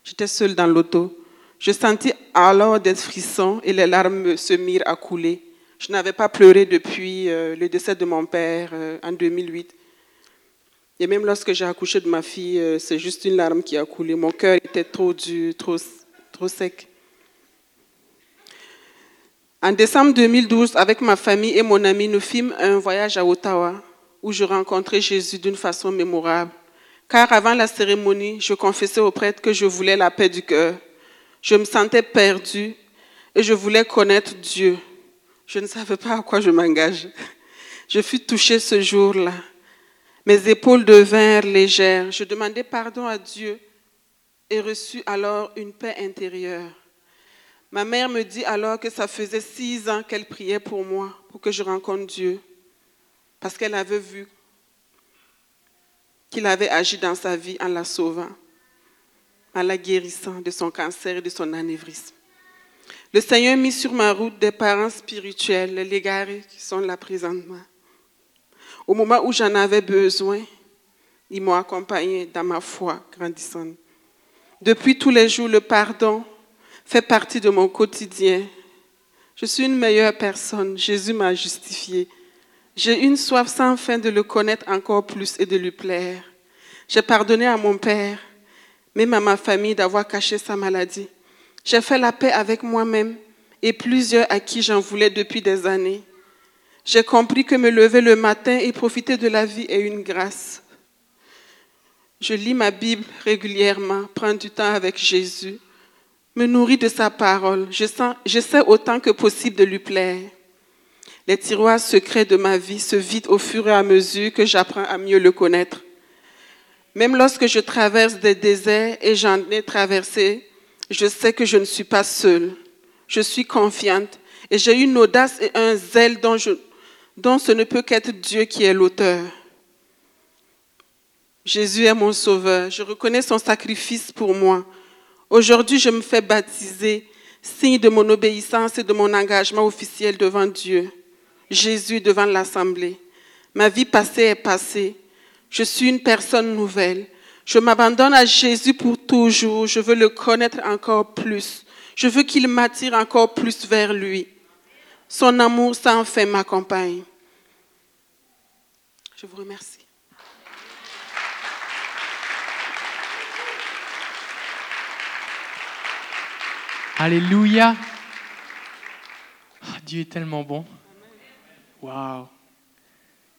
J'étais seule dans l'auto. Je sentis alors des frissons et les larmes se mirent à couler. Je n'avais pas pleuré depuis euh, le décès de mon père euh, en 2008. Et même lorsque j'ai accouché de ma fille, euh, c'est juste une larme qui a coulé. Mon cœur était trop dur, trop, trop sec. En décembre 2012, avec ma famille et mon ami, nous fîmes un voyage à Ottawa où je rencontrai Jésus d'une façon mémorable. Car avant la cérémonie, je confessais au prêtre que je voulais la paix du cœur. Je me sentais perdue et je voulais connaître Dieu. Je ne savais pas à quoi je m'engage. Je fus touchée ce jour-là. Mes épaules devinrent légères. Je demandai pardon à Dieu et reçus alors une paix intérieure. Ma mère me dit alors que ça faisait six ans qu'elle priait pour moi, pour que je rencontre Dieu, parce qu'elle avait vu qu'il avait agi dans sa vie en la sauvant, en la guérissant de son cancer et de son anévrisme. Le Seigneur mit sur ma route des parents spirituels, les légarés qui sont là présentement. Au moment où j'en avais besoin, ils m'ont accompagné dans ma foi grandissante. Depuis tous les jours, le pardon fait partie de mon quotidien. Je suis une meilleure personne. Jésus m'a justifié. J'ai une soif sans fin de le connaître encore plus et de lui plaire. J'ai pardonné à mon père, même à ma famille d'avoir caché sa maladie. J'ai fait la paix avec moi-même et plusieurs à qui j'en voulais depuis des années. J'ai compris que me lever le matin et profiter de la vie est une grâce. Je lis ma Bible régulièrement, prends du temps avec Jésus, me nourris de sa parole. J'essaie autant que possible de lui plaire. Les tiroirs secrets de ma vie se vident au fur et à mesure que j'apprends à mieux le connaître. Même lorsque je traverse des déserts et j'en ai traversé, je sais que je ne suis pas seule. Je suis confiante et j'ai une audace et un zèle dont ce ne peut qu'être Dieu qui est l'auteur. Jésus est mon sauveur. Je reconnais son sacrifice pour moi. Aujourd'hui, je me fais baptiser, signe de mon obéissance et de mon engagement officiel devant Dieu. Jésus devant l'Assemblée. Ma vie passée est passée. Je suis une personne nouvelle. Je m'abandonne à Jésus pour toujours. Je veux le connaître encore plus. Je veux qu'il m'attire encore plus vers lui. Son amour sans fin m'accompagne. Je vous remercie. Alléluia. Ah, Dieu est tellement bon. Waouh.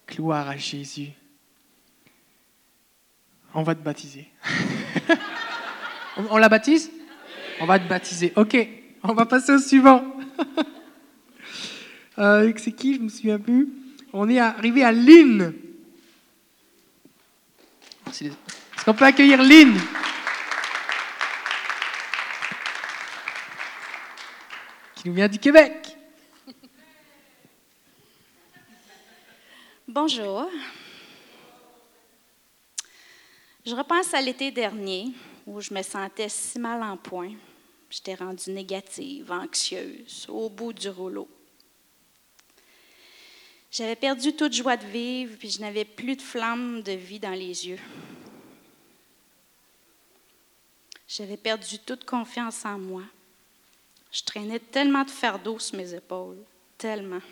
Gloire à Jésus. On va te baptiser. on, (laughs) on la baptise? On va te baptiser. Ok, on va passer au suivant. (laughs) Euh, c'est qui? Je me souviens plus. On est arrivé à Lynn. Est-ce qu'on peut accueillir Lynn? Qui nous vient du Québec. Bonjour. Je repense à l'été dernier où je me sentais si mal en point. J'étais rendue négative, anxieuse, au bout du rouleau. J'avais perdu toute joie de vivre, puis je n'avais plus de flamme de vie dans les yeux. J'avais perdu toute confiance en moi. Je traînais tellement de fardeau sur mes épaules, tellement.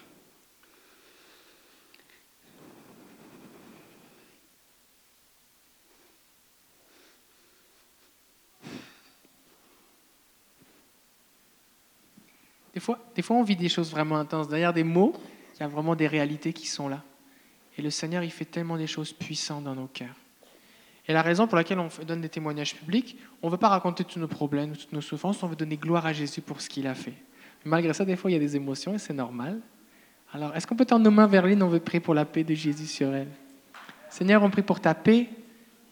Des fois, des fois, on vit des choses vraiment intenses. Derrière des mots, il y a vraiment des réalités qui sont là. Et le Seigneur, il fait tellement des choses puissantes dans nos cœurs. Et la raison pour laquelle on donne des témoignages publics, on ne veut pas raconter tous nos problèmes, toutes nos souffrances, on veut donner gloire à Jésus pour ce qu'il a fait. malgré ça, des fois, il y a des émotions et c'est normal. Alors, est-ce qu'on peut tendre nos mains vers l'île On veut prier pour la paix de Jésus sur elle. Seigneur, on prie pour ta paix.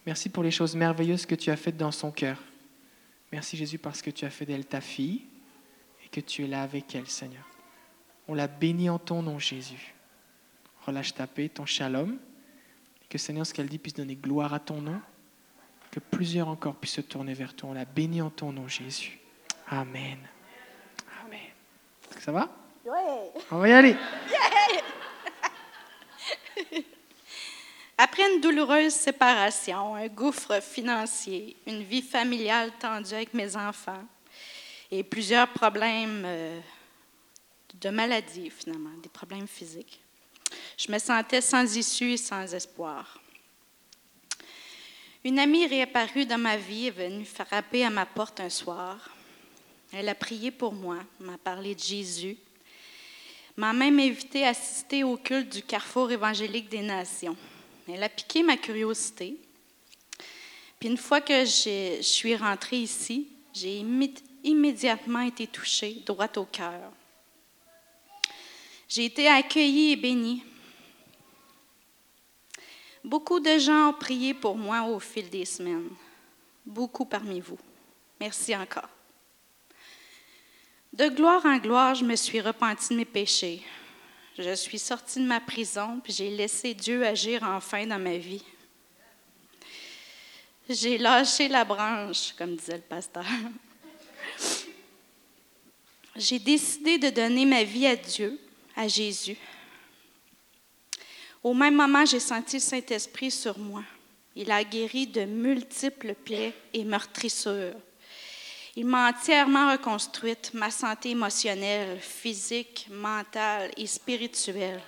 Merci pour les choses merveilleuses que tu as faites dans son cœur. Merci Jésus parce que tu as fait d'elle ta fille que tu es là avec elle, Seigneur. On la bénit en ton nom, Jésus. Relâche ta paix, ton shalom. Que Seigneur, ce qu'elle dit puisse donner gloire à ton nom. Que plusieurs encore puissent se tourner vers toi. On la bénit en ton nom, Jésus. Amen. Amen. Est-ce que ça va? Oui. On va y aller. (laughs) Après une douloureuse séparation, un gouffre financier, une vie familiale tendue avec mes enfants plusieurs problèmes euh, de maladie, finalement, des problèmes physiques, je me sentais sans issue et sans espoir. Une amie réapparue dans ma vie est venue frapper à ma porte un soir. Elle a prié pour moi, m'a parlé de Jésus, m'a même invité à assister au culte du Carrefour évangélique des Nations. Elle a piqué ma curiosité. Puis une fois que je suis rentrée ici, j'ai été touchée droit au cœur. J'ai été accueillie et bénie. Beaucoup de gens ont prié pour moi au fil des semaines. Beaucoup parmi vous. Merci encore. De gloire en gloire, je me suis repentie de mes péchés. Je suis sortie de ma prison, puis j'ai laissé Dieu agir enfin dans ma vie. J'ai lâché la branche, comme disait le pasteur. J'ai décidé de donner ma vie à Dieu, à Jésus. Au même moment, j'ai senti le Saint-Esprit sur moi. Il a guéri de multiples plaies et meurtrissures. Il m'a entièrement reconstruite, ma santé émotionnelle, physique, mentale et spirituelle.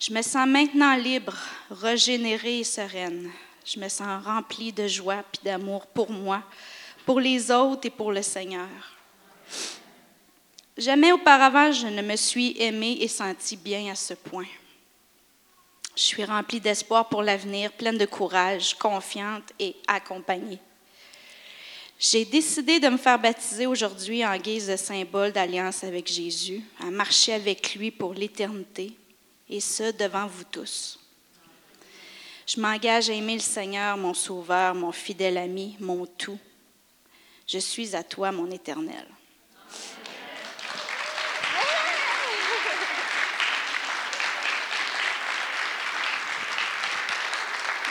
Je me sens maintenant libre, régénérée et sereine. Je me sens remplie de joie et d'amour pour moi, pour les autres et pour le Seigneur. Jamais auparavant, je ne me suis aimée et sentie bien à ce point. Je suis remplie d'espoir pour l'avenir, pleine de courage, confiante et accompagnée. J'ai décidé de me faire baptiser aujourd'hui en guise de symbole d'alliance avec Jésus, à marcher avec lui pour l'éternité, et ce, devant vous tous. Je m'engage à aimer le Seigneur, mon Sauveur, mon fidèle ami, mon tout. Je suis à toi, mon éternel.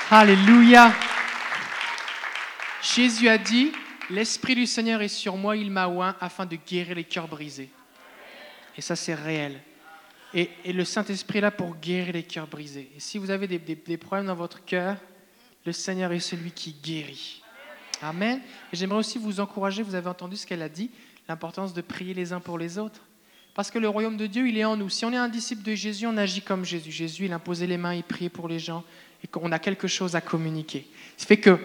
Alléluia. Jésus a dit, l'Esprit du Seigneur est sur moi, il m'a oint afin de guérir les cœurs brisés. Et ça, c'est réel. Et, le Saint-Esprit est là pour guérir les cœurs brisés. Et si vous avez des, problèmes dans votre cœur, le Seigneur est celui qui guérit. Amen. Et j'aimerais aussi vous encourager, vous avez entendu ce qu'elle a dit, l'importance de prier les uns pour les autres. Parce que le royaume de Dieu, il est en nous. Si on est un disciple de Jésus, on agit comme Jésus. Jésus, il imposait les mains, il priait pour les gens et qu'on a quelque chose à communiquer. Fait que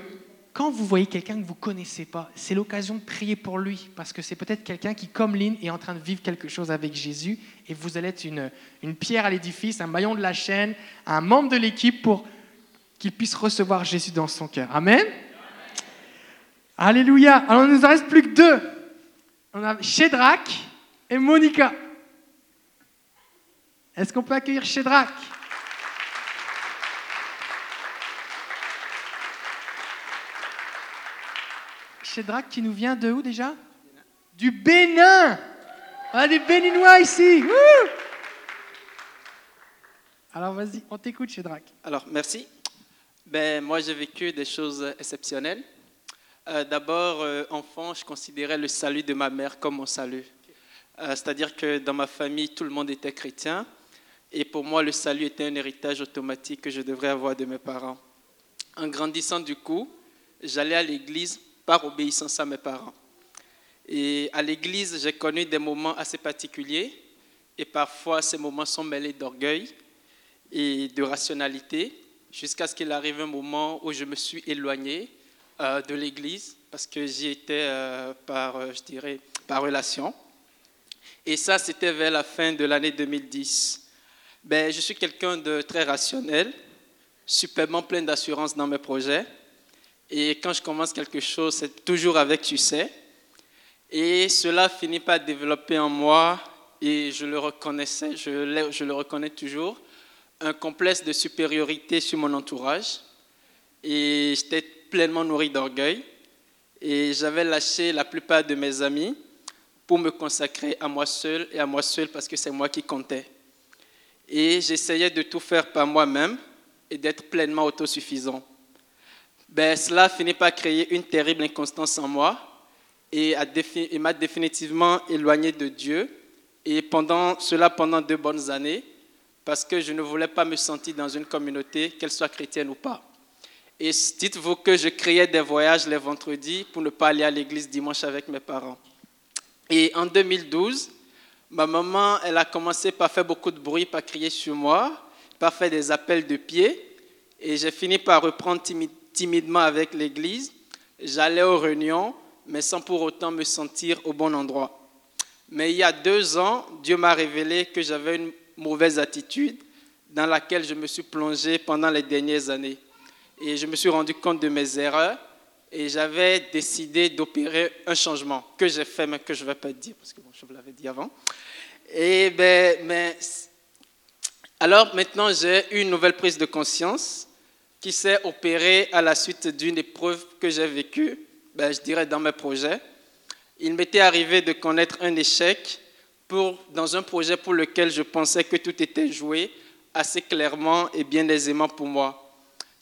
quand vous voyez quelqu'un que vous ne connaissez pas, c'est l'occasion de prier pour lui, parce que c'est peut-être quelqu'un qui, comme Lynn, est en train de vivre quelque chose avec Jésus, et vous allez être une, une pierre à l'édifice, un maillon de la chaîne, un membre de l'équipe pour qu'il puisse recevoir Jésus dans son cœur. Amen? Alléluia. Alors, il nous en reste plus que deux. On a Shedrach et Monica. Est-ce qu'on peut accueillir Shedrach Shedrach qui nous vient de où déjà? Du Bénin. On a des Béninois ici. Alors vas-y, on t'écoute Shedrach. Alors merci. Ben, moi j'ai vécu des choses exceptionnelles. Euh, d'abord, euh, enfant, je considérais le salut de ma mère comme mon salut. Euh, c'est-à-dire que dans ma famille, tout le monde était chrétien. Et pour moi, le salut était un héritage automatique que je devrais avoir de mes parents. En grandissant du coup, j'allais à l'église par obéissance à mes parents. Et à l'église, j'ai connu des moments assez particuliers, et parfois ces moments sont mêlés d'orgueil et de rationalité, jusqu'à ce qu'il arrive un moment où je me suis éloigné euh, de l'église parce que j'y étais euh, par, euh, je dirais, par relation. Et ça, c'était vers la fin de l'année 2010. Ben, je suis quelqu'un de très rationnel, superbement plein d'assurance dans mes projets. Et quand je commence quelque chose, c'est toujours avec succès. Et cela finit par développer en moi, et je le reconnaissais, je, je le reconnais toujours, un complexe de supériorité sur mon entourage. Et j'étais pleinement nourri d'orgueil. Et j'avais lâché la plupart de mes amis pour me consacrer à moi seul et à moi seul parce que c'est moi qui comptais. Et j'essayais de tout faire par moi-même et d'être pleinement autosuffisant. Ben, cela finit par créer une terrible inconstance en moi et m'a définitivement éloigné de Dieu. Et pendant cela, pendant deux bonnes années, parce que je ne voulais pas me sentir dans une communauté, qu'elle soit chrétienne ou pas. Et dites-vous que je créais des voyages les vendredis pour ne pas aller à l'église dimanche avec mes parents. Et en 2012, ma maman, elle a commencé par faire beaucoup de bruit, par crier sur moi, par faire des appels de pied. Et j'ai fini par reprendre timidement avec l'église. J'allais aux réunions, mais sans pour autant me sentir au bon endroit. Mais il y a deux ans, Dieu m'a révélé que j'avais une mauvaise attitude dans laquelle je me suis plongé pendant les dernières années et je me suis rendu compte de mes erreurs et j'avais décidé d'opérer un changement que j'ai fait, mais que je ne vais pas dire parce que je vous l'avais dit avant. Et ben, mais, alors maintenant, j'ai une nouvelle prise de conscience qui s'est opérée à la suite d'une épreuve que j'ai vécue, ben, je dirais dans mes projets. Il m'était arrivé de connaître un échec pour, dans un projet pour lequel je pensais que tout était joué assez clairement et bien aisément pour moi.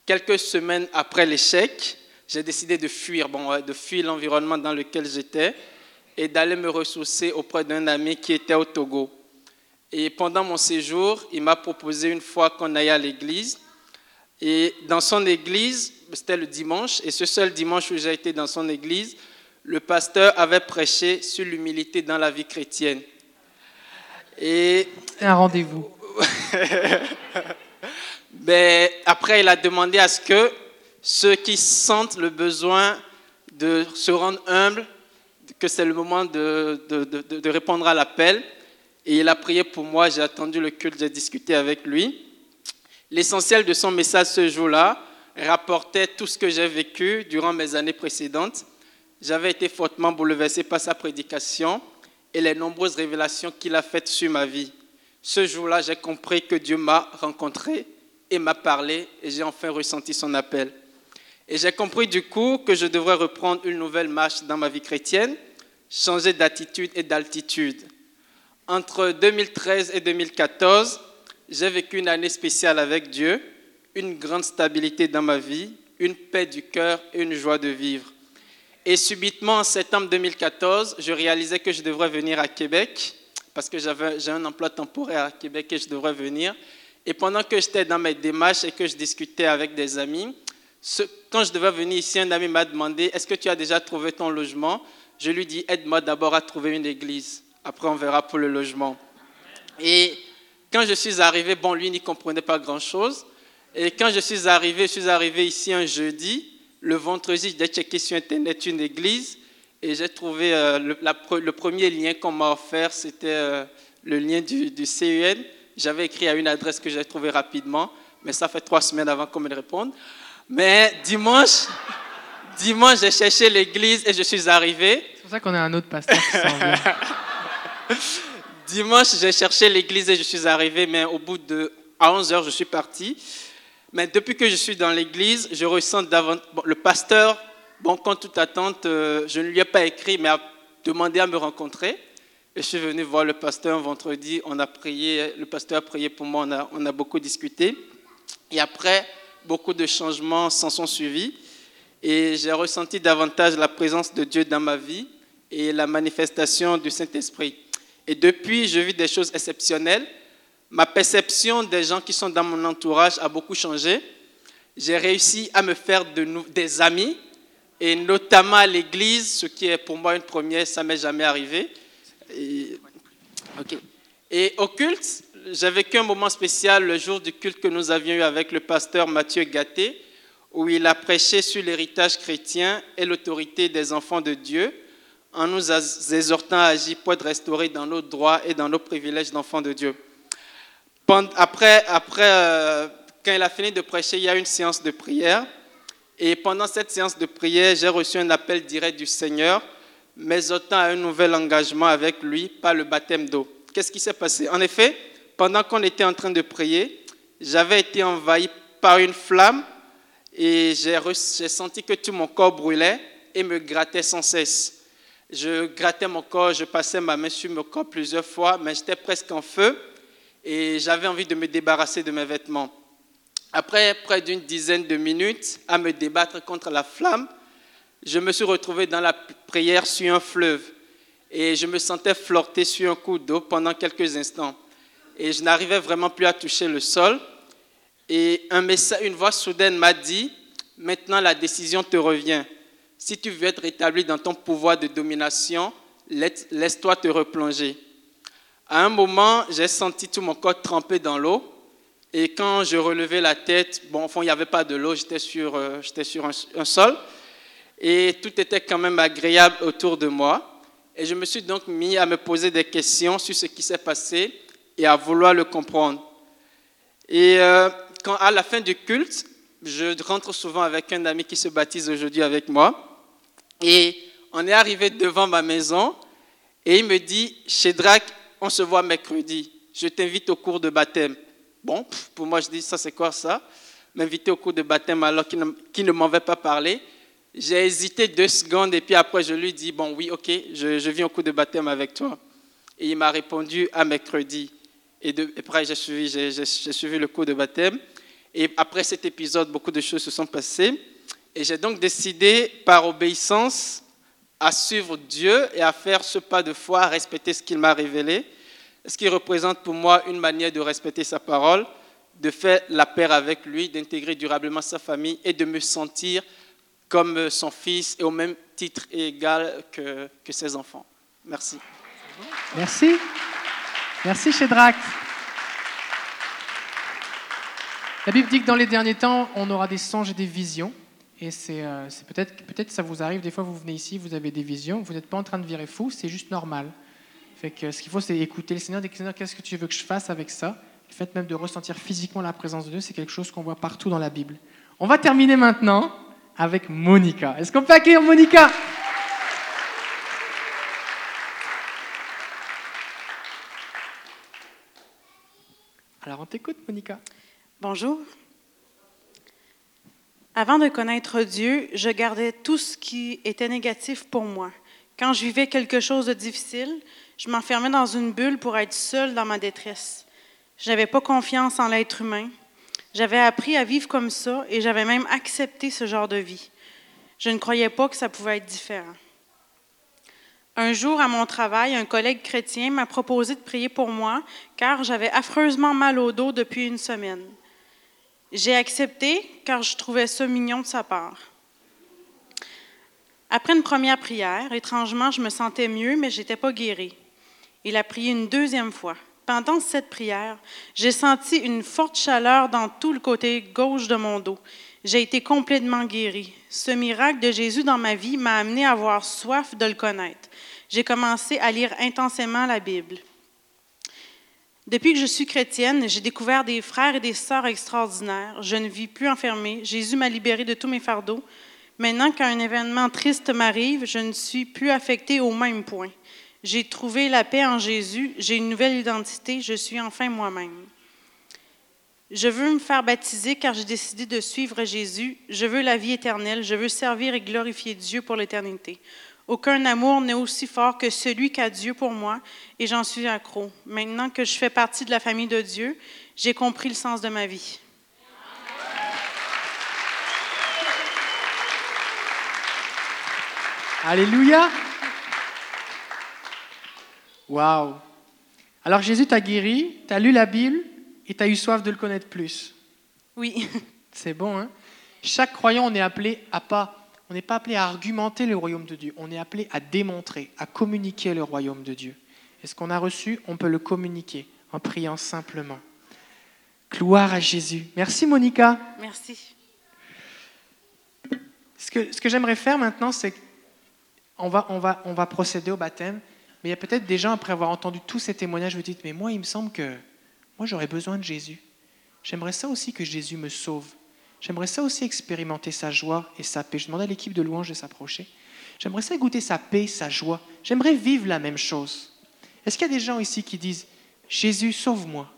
Quelques semaines après l'échec, j'ai décidé de fuir, bon, de fuir l'environnement dans lequel j'étais et d'aller me ressourcer auprès d'un ami qui était au Togo. Et pendant mon séjour, il m'a proposé une fois qu'on aille à l'église. Et dans son église, c'était le dimanche, et ce seul dimanche où j'ai été dans son église, le pasteur avait prêché sur l'humilité dans la vie chrétienne. Et un rendez-vous. (laughs) Ben, après, il a demandé à ce que ceux qui sentent le besoin de se rendre humbles, que c'est le moment de, de, de, répondre à l'appel. Et il a prié pour moi, j'ai attendu le culte, j'ai discuté avec lui. L'essentiel de son message ce jour-là rapportait tout ce que j'ai vécu durant mes années précédentes. J'avais été fortement bouleversé par sa prédication et les nombreuses révélations qu'il a faites sur ma vie. Ce jour-là, j'ai compris que Dieu m'a rencontré et m'a parlé et j'ai enfin ressenti son appel. Et j'ai compris du coup que je devrais reprendre une nouvelle marche dans ma vie chrétienne, changer d'attitude et d'altitude. Entre 2013 et 2014, j'ai vécu une année spéciale avec Dieu, une grande stabilité dans ma vie, une paix du cœur et une joie de vivre. Et subitement, en septembre 2014, je réalisais que je devrais venir à Québec, parce que j'ai un emploi temporaire à Québec et je devrais venir. Et pendant que j'étais dans mes démarches et que je discutais avec des amis, quand je devais venir ici, un ami m'a demandé, est-ce que tu as déjà trouvé ton logement? Je lui dis, aide-moi d'abord à trouver une église. Après, on verra pour le logement. Et quand je suis arrivé, bon, lui n'y comprenait pas grand-chose. Et quand je suis arrivé, je suis arrivé ici un jeudi. Le vendredi, j'ai checké sur Internet une église et j'ai trouvé euh, le, premier lien qu'on m'a offert, c'était euh, le lien du, du CUN. J'avais écrit à une adresse que j'ai trouvée rapidement, mais ça fait trois semaines avant qu'on me réponde. Mais dimanche, (laughs) dimanche, j'ai cherché l'église et je suis arrivé. C'est pour ça qu'on a un autre pasteur qui s'en vient. (laughs) dimanche, j'ai cherché l'église et je suis arrivé, mais au bout de à 11 heures, je suis parti. Mais depuis que je suis dans l'église, je ressens davantage. le pasteur, bon, quand toute attente, euh, je ne lui ai pas écrit, mais a demandé à me rencontrer. Et je suis venu voir le pasteur vendredi, on a prié, le pasteur a prié pour moi, on a beaucoup discuté. Et après, beaucoup de changements s'en sont suivis. Et j'ai ressenti davantage la présence de Dieu dans ma vie et la manifestation du Saint-Esprit. Et depuis, je vis des choses exceptionnelles. Ma perception des gens qui sont dans mon entourage a beaucoup changé. J'ai réussi à me faire de, des amis, et notamment à l'église, ce qui est pour moi une première, ça m'est jamais arrivé. Et, et au culte, j'ai vécu un moment spécial le jour du culte que nous avions eu avec le pasteur Mathieu Gatté, où il a prêché sur l'héritage chrétien et l'autorité des enfants de Dieu, en nous exhortant à agir pour être restaurés dans nos droits et dans nos privilèges d'enfants de Dieu. Après, après euh, quand il a fini de prêcher, il y a une séance de prière. Et pendant cette séance de prière, j'ai reçu un appel direct du Seigneur, m'exhortant à un nouvel engagement avec lui par le baptême d'eau. Qu'est-ce qui s'est passé? En effet, pendant qu'on était en train de prier, j'avais été envahi par une flamme et j'ai senti que tout mon corps brûlait et me grattait sans cesse. Je grattais mon corps, je passais ma main sur mon corps plusieurs fois, mais j'étais presque en feu et j'avais envie de me débarrasser de mes vêtements. Après près d'une dizaine de minutes à me débattre contre la flamme, je me suis retrouvé dans la prière sur un fleuve et je me sentais flotter sur un coup d'eau pendant quelques instants. Et je n'arrivais vraiment plus à toucher le sol. Et un une voix soudaine m'a dit, maintenant la décision te revient. Si tu veux être rétabli dans ton pouvoir de domination, laisse-toi te replonger. À un moment, j'ai senti tout mon corps trempé dans l'eau. Et quand je relevais la tête, bon, au fond, il n'y avait pas de l'eau, j'étais sur, euh, sur un, sol. Et tout était quand même agréable autour de moi. Et je me suis donc mis à me poser des questions sur ce qui s'est passé et à vouloir le comprendre. Et euh, à la fin du culte, je rentre souvent avec un ami qui se baptise aujourd'hui avec moi. Et on est arrivé devant ma maison et il me dit, Shedrack, on se voit mercredi. Je t'invite au cours de baptême. Bon, pour moi, je dis, ça c'est quoi ça? M'inviter au cours de baptême alors qu'il ne, ne m'avait pas parlé. J'ai hésité deux secondes et puis après je lui dis, bon oui, ok, je, viens au cours de baptême avec toi. Et il m'a répondu à mercredi. Et, après j'ai suivi, j'ai, suivi le cours de baptême. Et après cet épisode, beaucoup de choses se sont passées. Et j'ai donc décidé, par obéissance, à suivre Dieu et à faire ce pas de foi, à respecter ce qu'il m'a révélé ce qui représente pour moi une manière de respecter sa parole, de faire la paix avec lui, d'intégrer durablement sa famille et de me sentir comme son fils et au même titre égal que, ses enfants. Merci. Merci. Merci, Shedrack. La Bible dit que dans les derniers temps, on aura des songes et des visions. Et c'est euh, peut-être peut-être ça vous arrive, des fois vous venez ici, vous avez des visions, vous n'êtes pas en train de virer fou, c'est juste normal. Ce qu'il faut, c'est écouter le Seigneur, dire Seigneur, qu'est-ce que tu veux que je fasse avec ça? Le fait même de ressentir physiquement la présence de Dieu, c'est quelque chose qu'on voit partout dans la Bible. On va terminer maintenant avec Monica. Est-ce qu'on peut accueillir Monica? Alors on t'écoute, Monica. Bonjour. Avant de connaître Dieu, je gardais tout ce qui était négatif pour moi. Quand je vivais quelque chose de difficile, je m'enfermais dans une bulle pour être seule dans ma détresse. Je n'avais pas confiance en l'être humain. J'avais appris à vivre comme ça et j'avais même accepté ce genre de vie. Je ne croyais pas que ça pouvait être différent. Un jour, à mon travail, un collègue chrétien m'a proposé de prier pour moi car j'avais affreusement mal au dos depuis une semaine. J'ai accepté car je trouvais ça mignon de sa part. Après une première prière, étrangement, je me sentais mieux, mais je n'étais pas guérie. Il a prié une deuxième fois. Pendant cette prière, j'ai senti une forte chaleur dans tout le côté gauche de mon dos. J'ai été complètement guérie. Ce miracle de Jésus dans ma vie m'a amené à avoir soif de le connaître. J'ai commencé à lire intensément la Bible. Depuis que je suis chrétienne, j'ai découvert des frères et des sœurs extraordinaires. Je ne vis plus enfermée. Jésus m'a libérée de tous mes fardeaux. Maintenant, quand un événement triste m'arrive, je ne suis plus affectée au même point. J'ai trouvé la paix en Jésus, j'ai une nouvelle identité, je suis enfin moi-même. Je veux me faire baptiser car j'ai décidé de suivre Jésus. Je veux la vie éternelle. Je veux servir et glorifier Dieu pour l'éternité. Aucun amour n'est aussi fort que celui qu'a Dieu pour moi et j'en suis accro. Maintenant que je fais partie de la famille de Dieu, j'ai compris le sens de ma vie. Alléluia. Waouh Alors Jésus t'a guéri, tu as lu la Bible et tu as eu soif de le connaître plus. Oui. C'est bon, hein? Chaque croyant, on est appelé à pas. On n'est pas appelé à argumenter le royaume de Dieu, on est appelé à démontrer, à communiquer le royaume de Dieu. Et ce qu'on a reçu, on peut le communiquer en priant simplement. Gloire à Jésus. Merci Monica. Merci. Ce que, ce que j'aimerais faire maintenant, c'est qu'on va, on va, on va procéder au baptême. Mais il y a peut-être des gens, après avoir entendu tous ces témoignages, vous dites, mais moi, il me semble que moi, j'aurais besoin de Jésus. J'aimerais ça aussi que Jésus me sauve. J'aimerais ça aussi expérimenter sa joie et sa paix. Je demande à l'équipe de louange de s'approcher. J'aimerais ça goûter sa paix, sa joie. J'aimerais vivre la même chose. Est-ce qu'il y a des gens ici qui disent, Jésus, sauve-moi.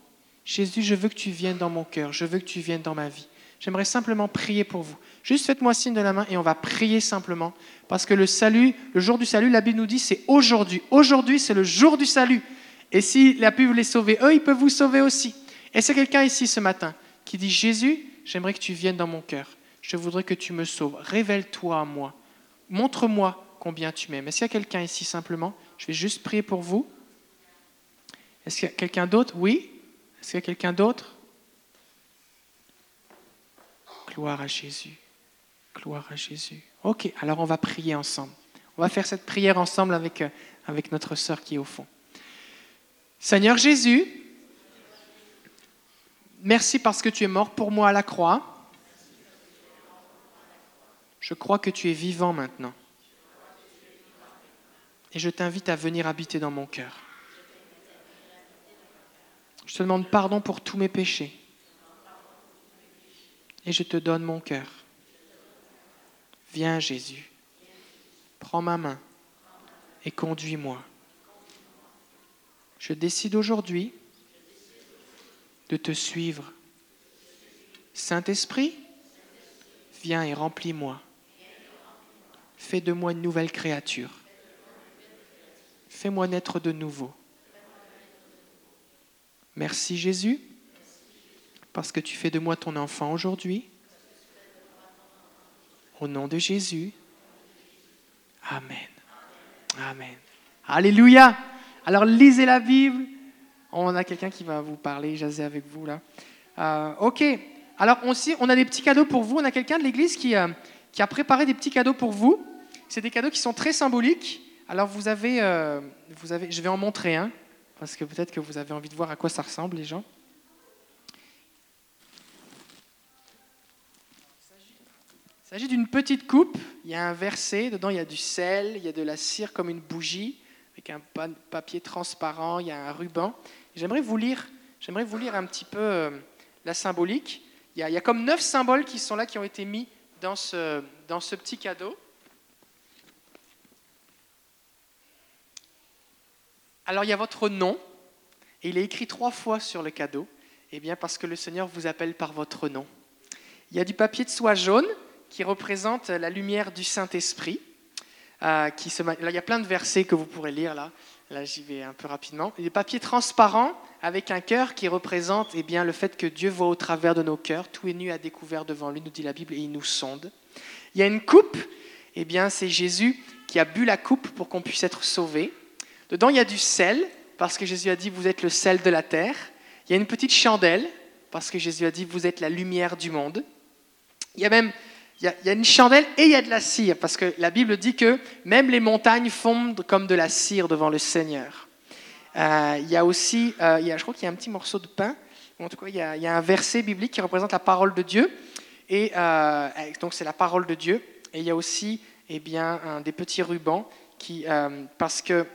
Jésus, je veux que tu viennes dans mon cœur. Je veux que tu viennes dans ma vie. J'aimerais simplement prier pour vous. Juste faites-moi signe de la main et on va prier simplement. Parce que le salut, le jour du salut, la Bible nous dit, c'est aujourd'hui. Aujourd'hui, c'est le jour du salut. Et si la vous les sauver, eux, ils peuvent vous sauver aussi. Et c'est quelqu'un ici ce matin qui dit, Jésus, j'aimerais que tu viennes dans mon cœur. Je voudrais que tu me sauves. Révèle-toi à moi. Montre-moi combien tu m'aimes. Est-ce qu'il y a quelqu'un ici simplement? Je vais juste prier pour vous. Est-ce qu'il y a quelqu'un d'autre? Oui Est-ce qu'il y a quelqu'un d'autre? Gloire à Jésus. Gloire à Jésus. Ok, alors on va prier ensemble. On va faire cette prière ensemble avec, euh, avec notre sœur qui est au fond. Seigneur Jésus, merci parce que tu es mort pour moi à la croix. Je crois que tu es vivant maintenant. Et je t'invite à venir habiter dans mon cœur. Je te demande pardon pour tous mes péchés. Et je te donne mon cœur. Viens Jésus, prends ma main et conduis-moi. Je décide aujourd'hui de te suivre. Saint-Esprit, viens et remplis-moi. Fais de moi une nouvelle créature. Fais-moi naître de nouveau. Merci Jésus, parce que tu fais de moi ton enfant aujourd'hui. Au nom de Jésus. Amen. Amen. Alléluia. Alors lisez la Bible. On a quelqu'un qui va vous parler, jaser avec vous là. Euh, ok. Alors aussi, on a des petits cadeaux pour vous. On a quelqu'un de l'église qui, euh, qui, a préparé des petits cadeaux pour vous. C'est des cadeaux qui sont très symboliques. Alors vous avez, euh, vous avez, je vais en montrer un parce que peut-être que vous avez envie de voir à quoi ça ressemble, les gens. Il s'agit d'une petite coupe, il y a un verset, dedans il y a du sel, il y a de la cire comme une bougie, avec un papier transparent, il y a un ruban. J'aimerais vous lire, j'aimerais vous lire un petit peu euh, la symbolique. Il y, a, comme neuf symboles qui sont là, qui ont été mis dans ce, dans ce petit cadeau. Alors il y a votre nom, et il est écrit trois fois sur le cadeau, eh bien parce que le Seigneur vous appelle par votre nom. Il y a du papier de soie jaune, qui représente la lumière du Saint-Esprit. Euh, il y a plein de versets que vous pourrez lire là. Là, j'y vais un peu rapidement. Des papiers transparents avec un cœur qui représente eh bien, le fait que Dieu voit au travers de nos cœurs. Tout est nu à découvert devant lui, nous dit la Bible, et il nous sonde. Il y a une coupe. Eh bien, c'est Jésus qui a bu la coupe pour qu'on puisse être sauvé. Dedans, il y a du sel, parce que Jésus a dit, vous êtes le sel de la terre. Il y a une petite chandelle, parce que Jésus a dit, vous êtes la lumière du monde. Il y a même il y, a, une chandelle et il y a de la cire, parce que la Bible dit que même les montagnes fondent comme de la cire devant le Seigneur. Euh, il y a aussi, euh, y a, je crois qu'il y a un petit morceau de pain, en tout cas il y, a, un verset biblique qui représente la parole de Dieu, et euh, donc c'est la parole de Dieu, et il y a aussi eh bien, des petits rubans, qui, parce que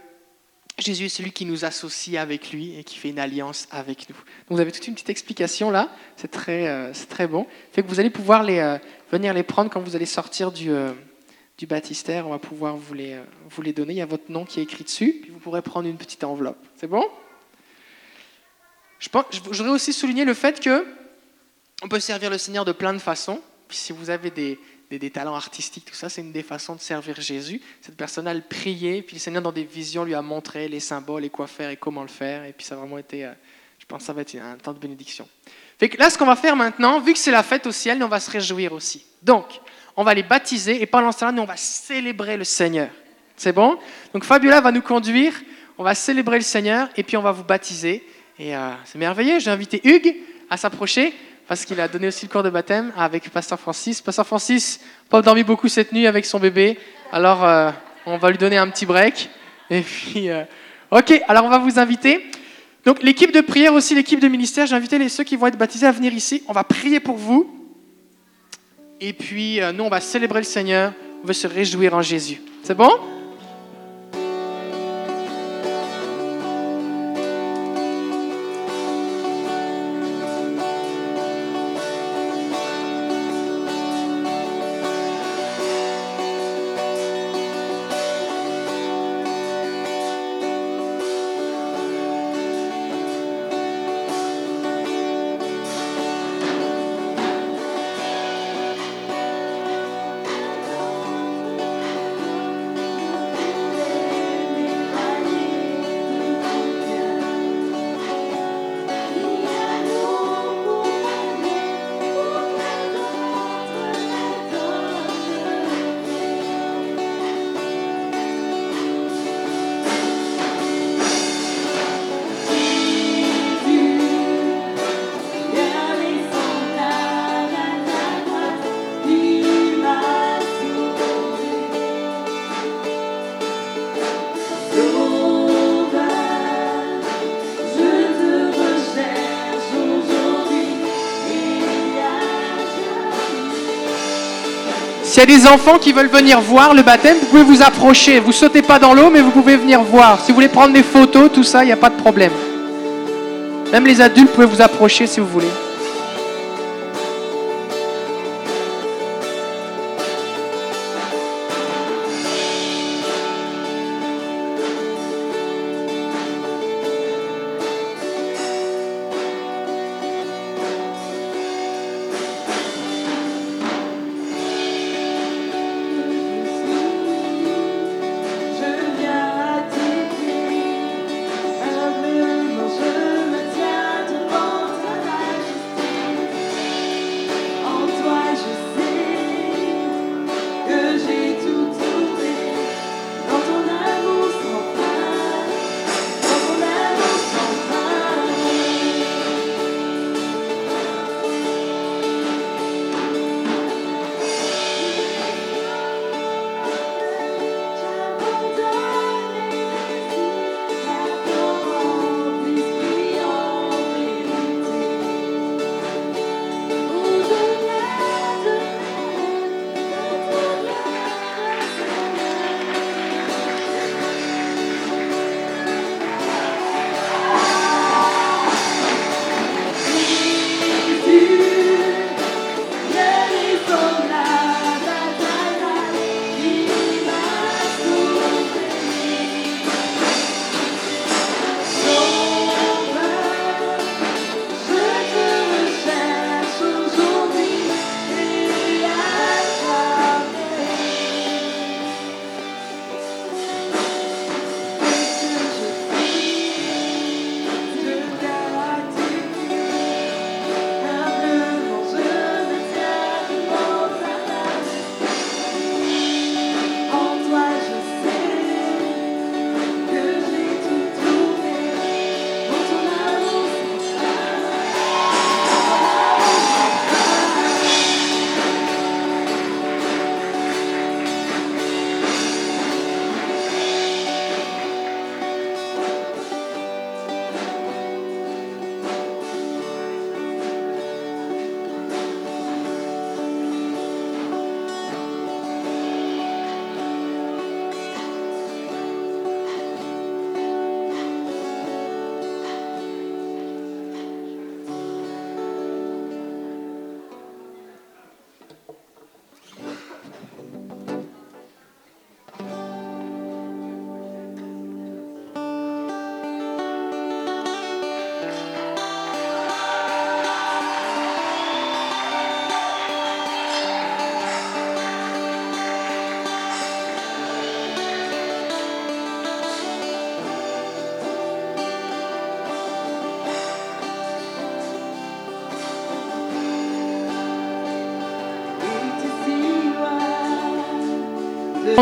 Jésus est celui qui nous associe avec lui et qui fait une alliance avec nous. Donc vous avez toute une petite explication là, c'est très, euh, très bon. Fait vous allez pouvoir euh, venir les prendre quand vous allez sortir du, euh, baptistère, on va pouvoir vous les, vous les donner. Il y a votre nom qui est écrit dessus, puis vous pourrez prendre une petite enveloppe. C'est bon? Je voudrais aussi souligner le fait que on peut servir le Seigneur de plein de façons. Puis si vous avez des, des, talents artistiques, tout ça, c'est une des façons de servir Jésus. Cette personne a prié, puis le Seigneur, dans des visions, lui a montré les symboles et quoi faire et comment le faire. Et puis ça a vraiment été, euh, je pense, ça va être un temps de bénédiction. Là, ce qu'on va faire maintenant, vu que c'est la fête au ciel, on va se réjouir aussi. Donc, on va les baptiser et pendant ce temps-là, nous, on va célébrer le Seigneur. C'est bon? Donc Fabiola va nous conduire, on va célébrer le Seigneur et puis on va vous baptiser. Et euh, c'est merveilleux, j'ai invité Hugues à s'approcher parce qu'il a donné aussi le cours de baptême avec Pasteur Francis. Pasteur Francis n'a pas beaucoup cette nuit avec son bébé, alors euh, on va lui donner un petit break. Et puis, euh, ok, alors on va vous inviter. Donc l'équipe de prière aussi, l'équipe de ministère, j'ai invité les, ceux qui vont être baptisés à venir ici. On va prier pour vous. Et puis, euh, nous, on va célébrer le Seigneur. On veut se réjouir en Jésus. C'est bon? S'il y a des enfants qui veulent venir voir le baptême, vous pouvez vous approcher. Vous sautez pas dans l'eau, mais vous pouvez venir voir. Si vous voulez prendre des photos, tout ça, il n'y a pas de problème. Même les adultes, pouvez vous approcher si vous voulez.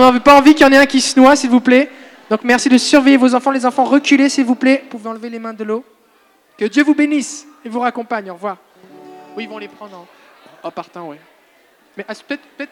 On n'a pas envie qu'il y en ait un qui se noie, s'il vous plaît. Donc merci de surveiller vos enfants. Les enfants, reculez, s'il vous plaît. Vous pouvez enlever les mains de l'eau. Que Dieu vous bénisse et vous raccompagne. Au revoir. Oui, ils vont les prendre en, partant, oui. Mais ah, peut-être peut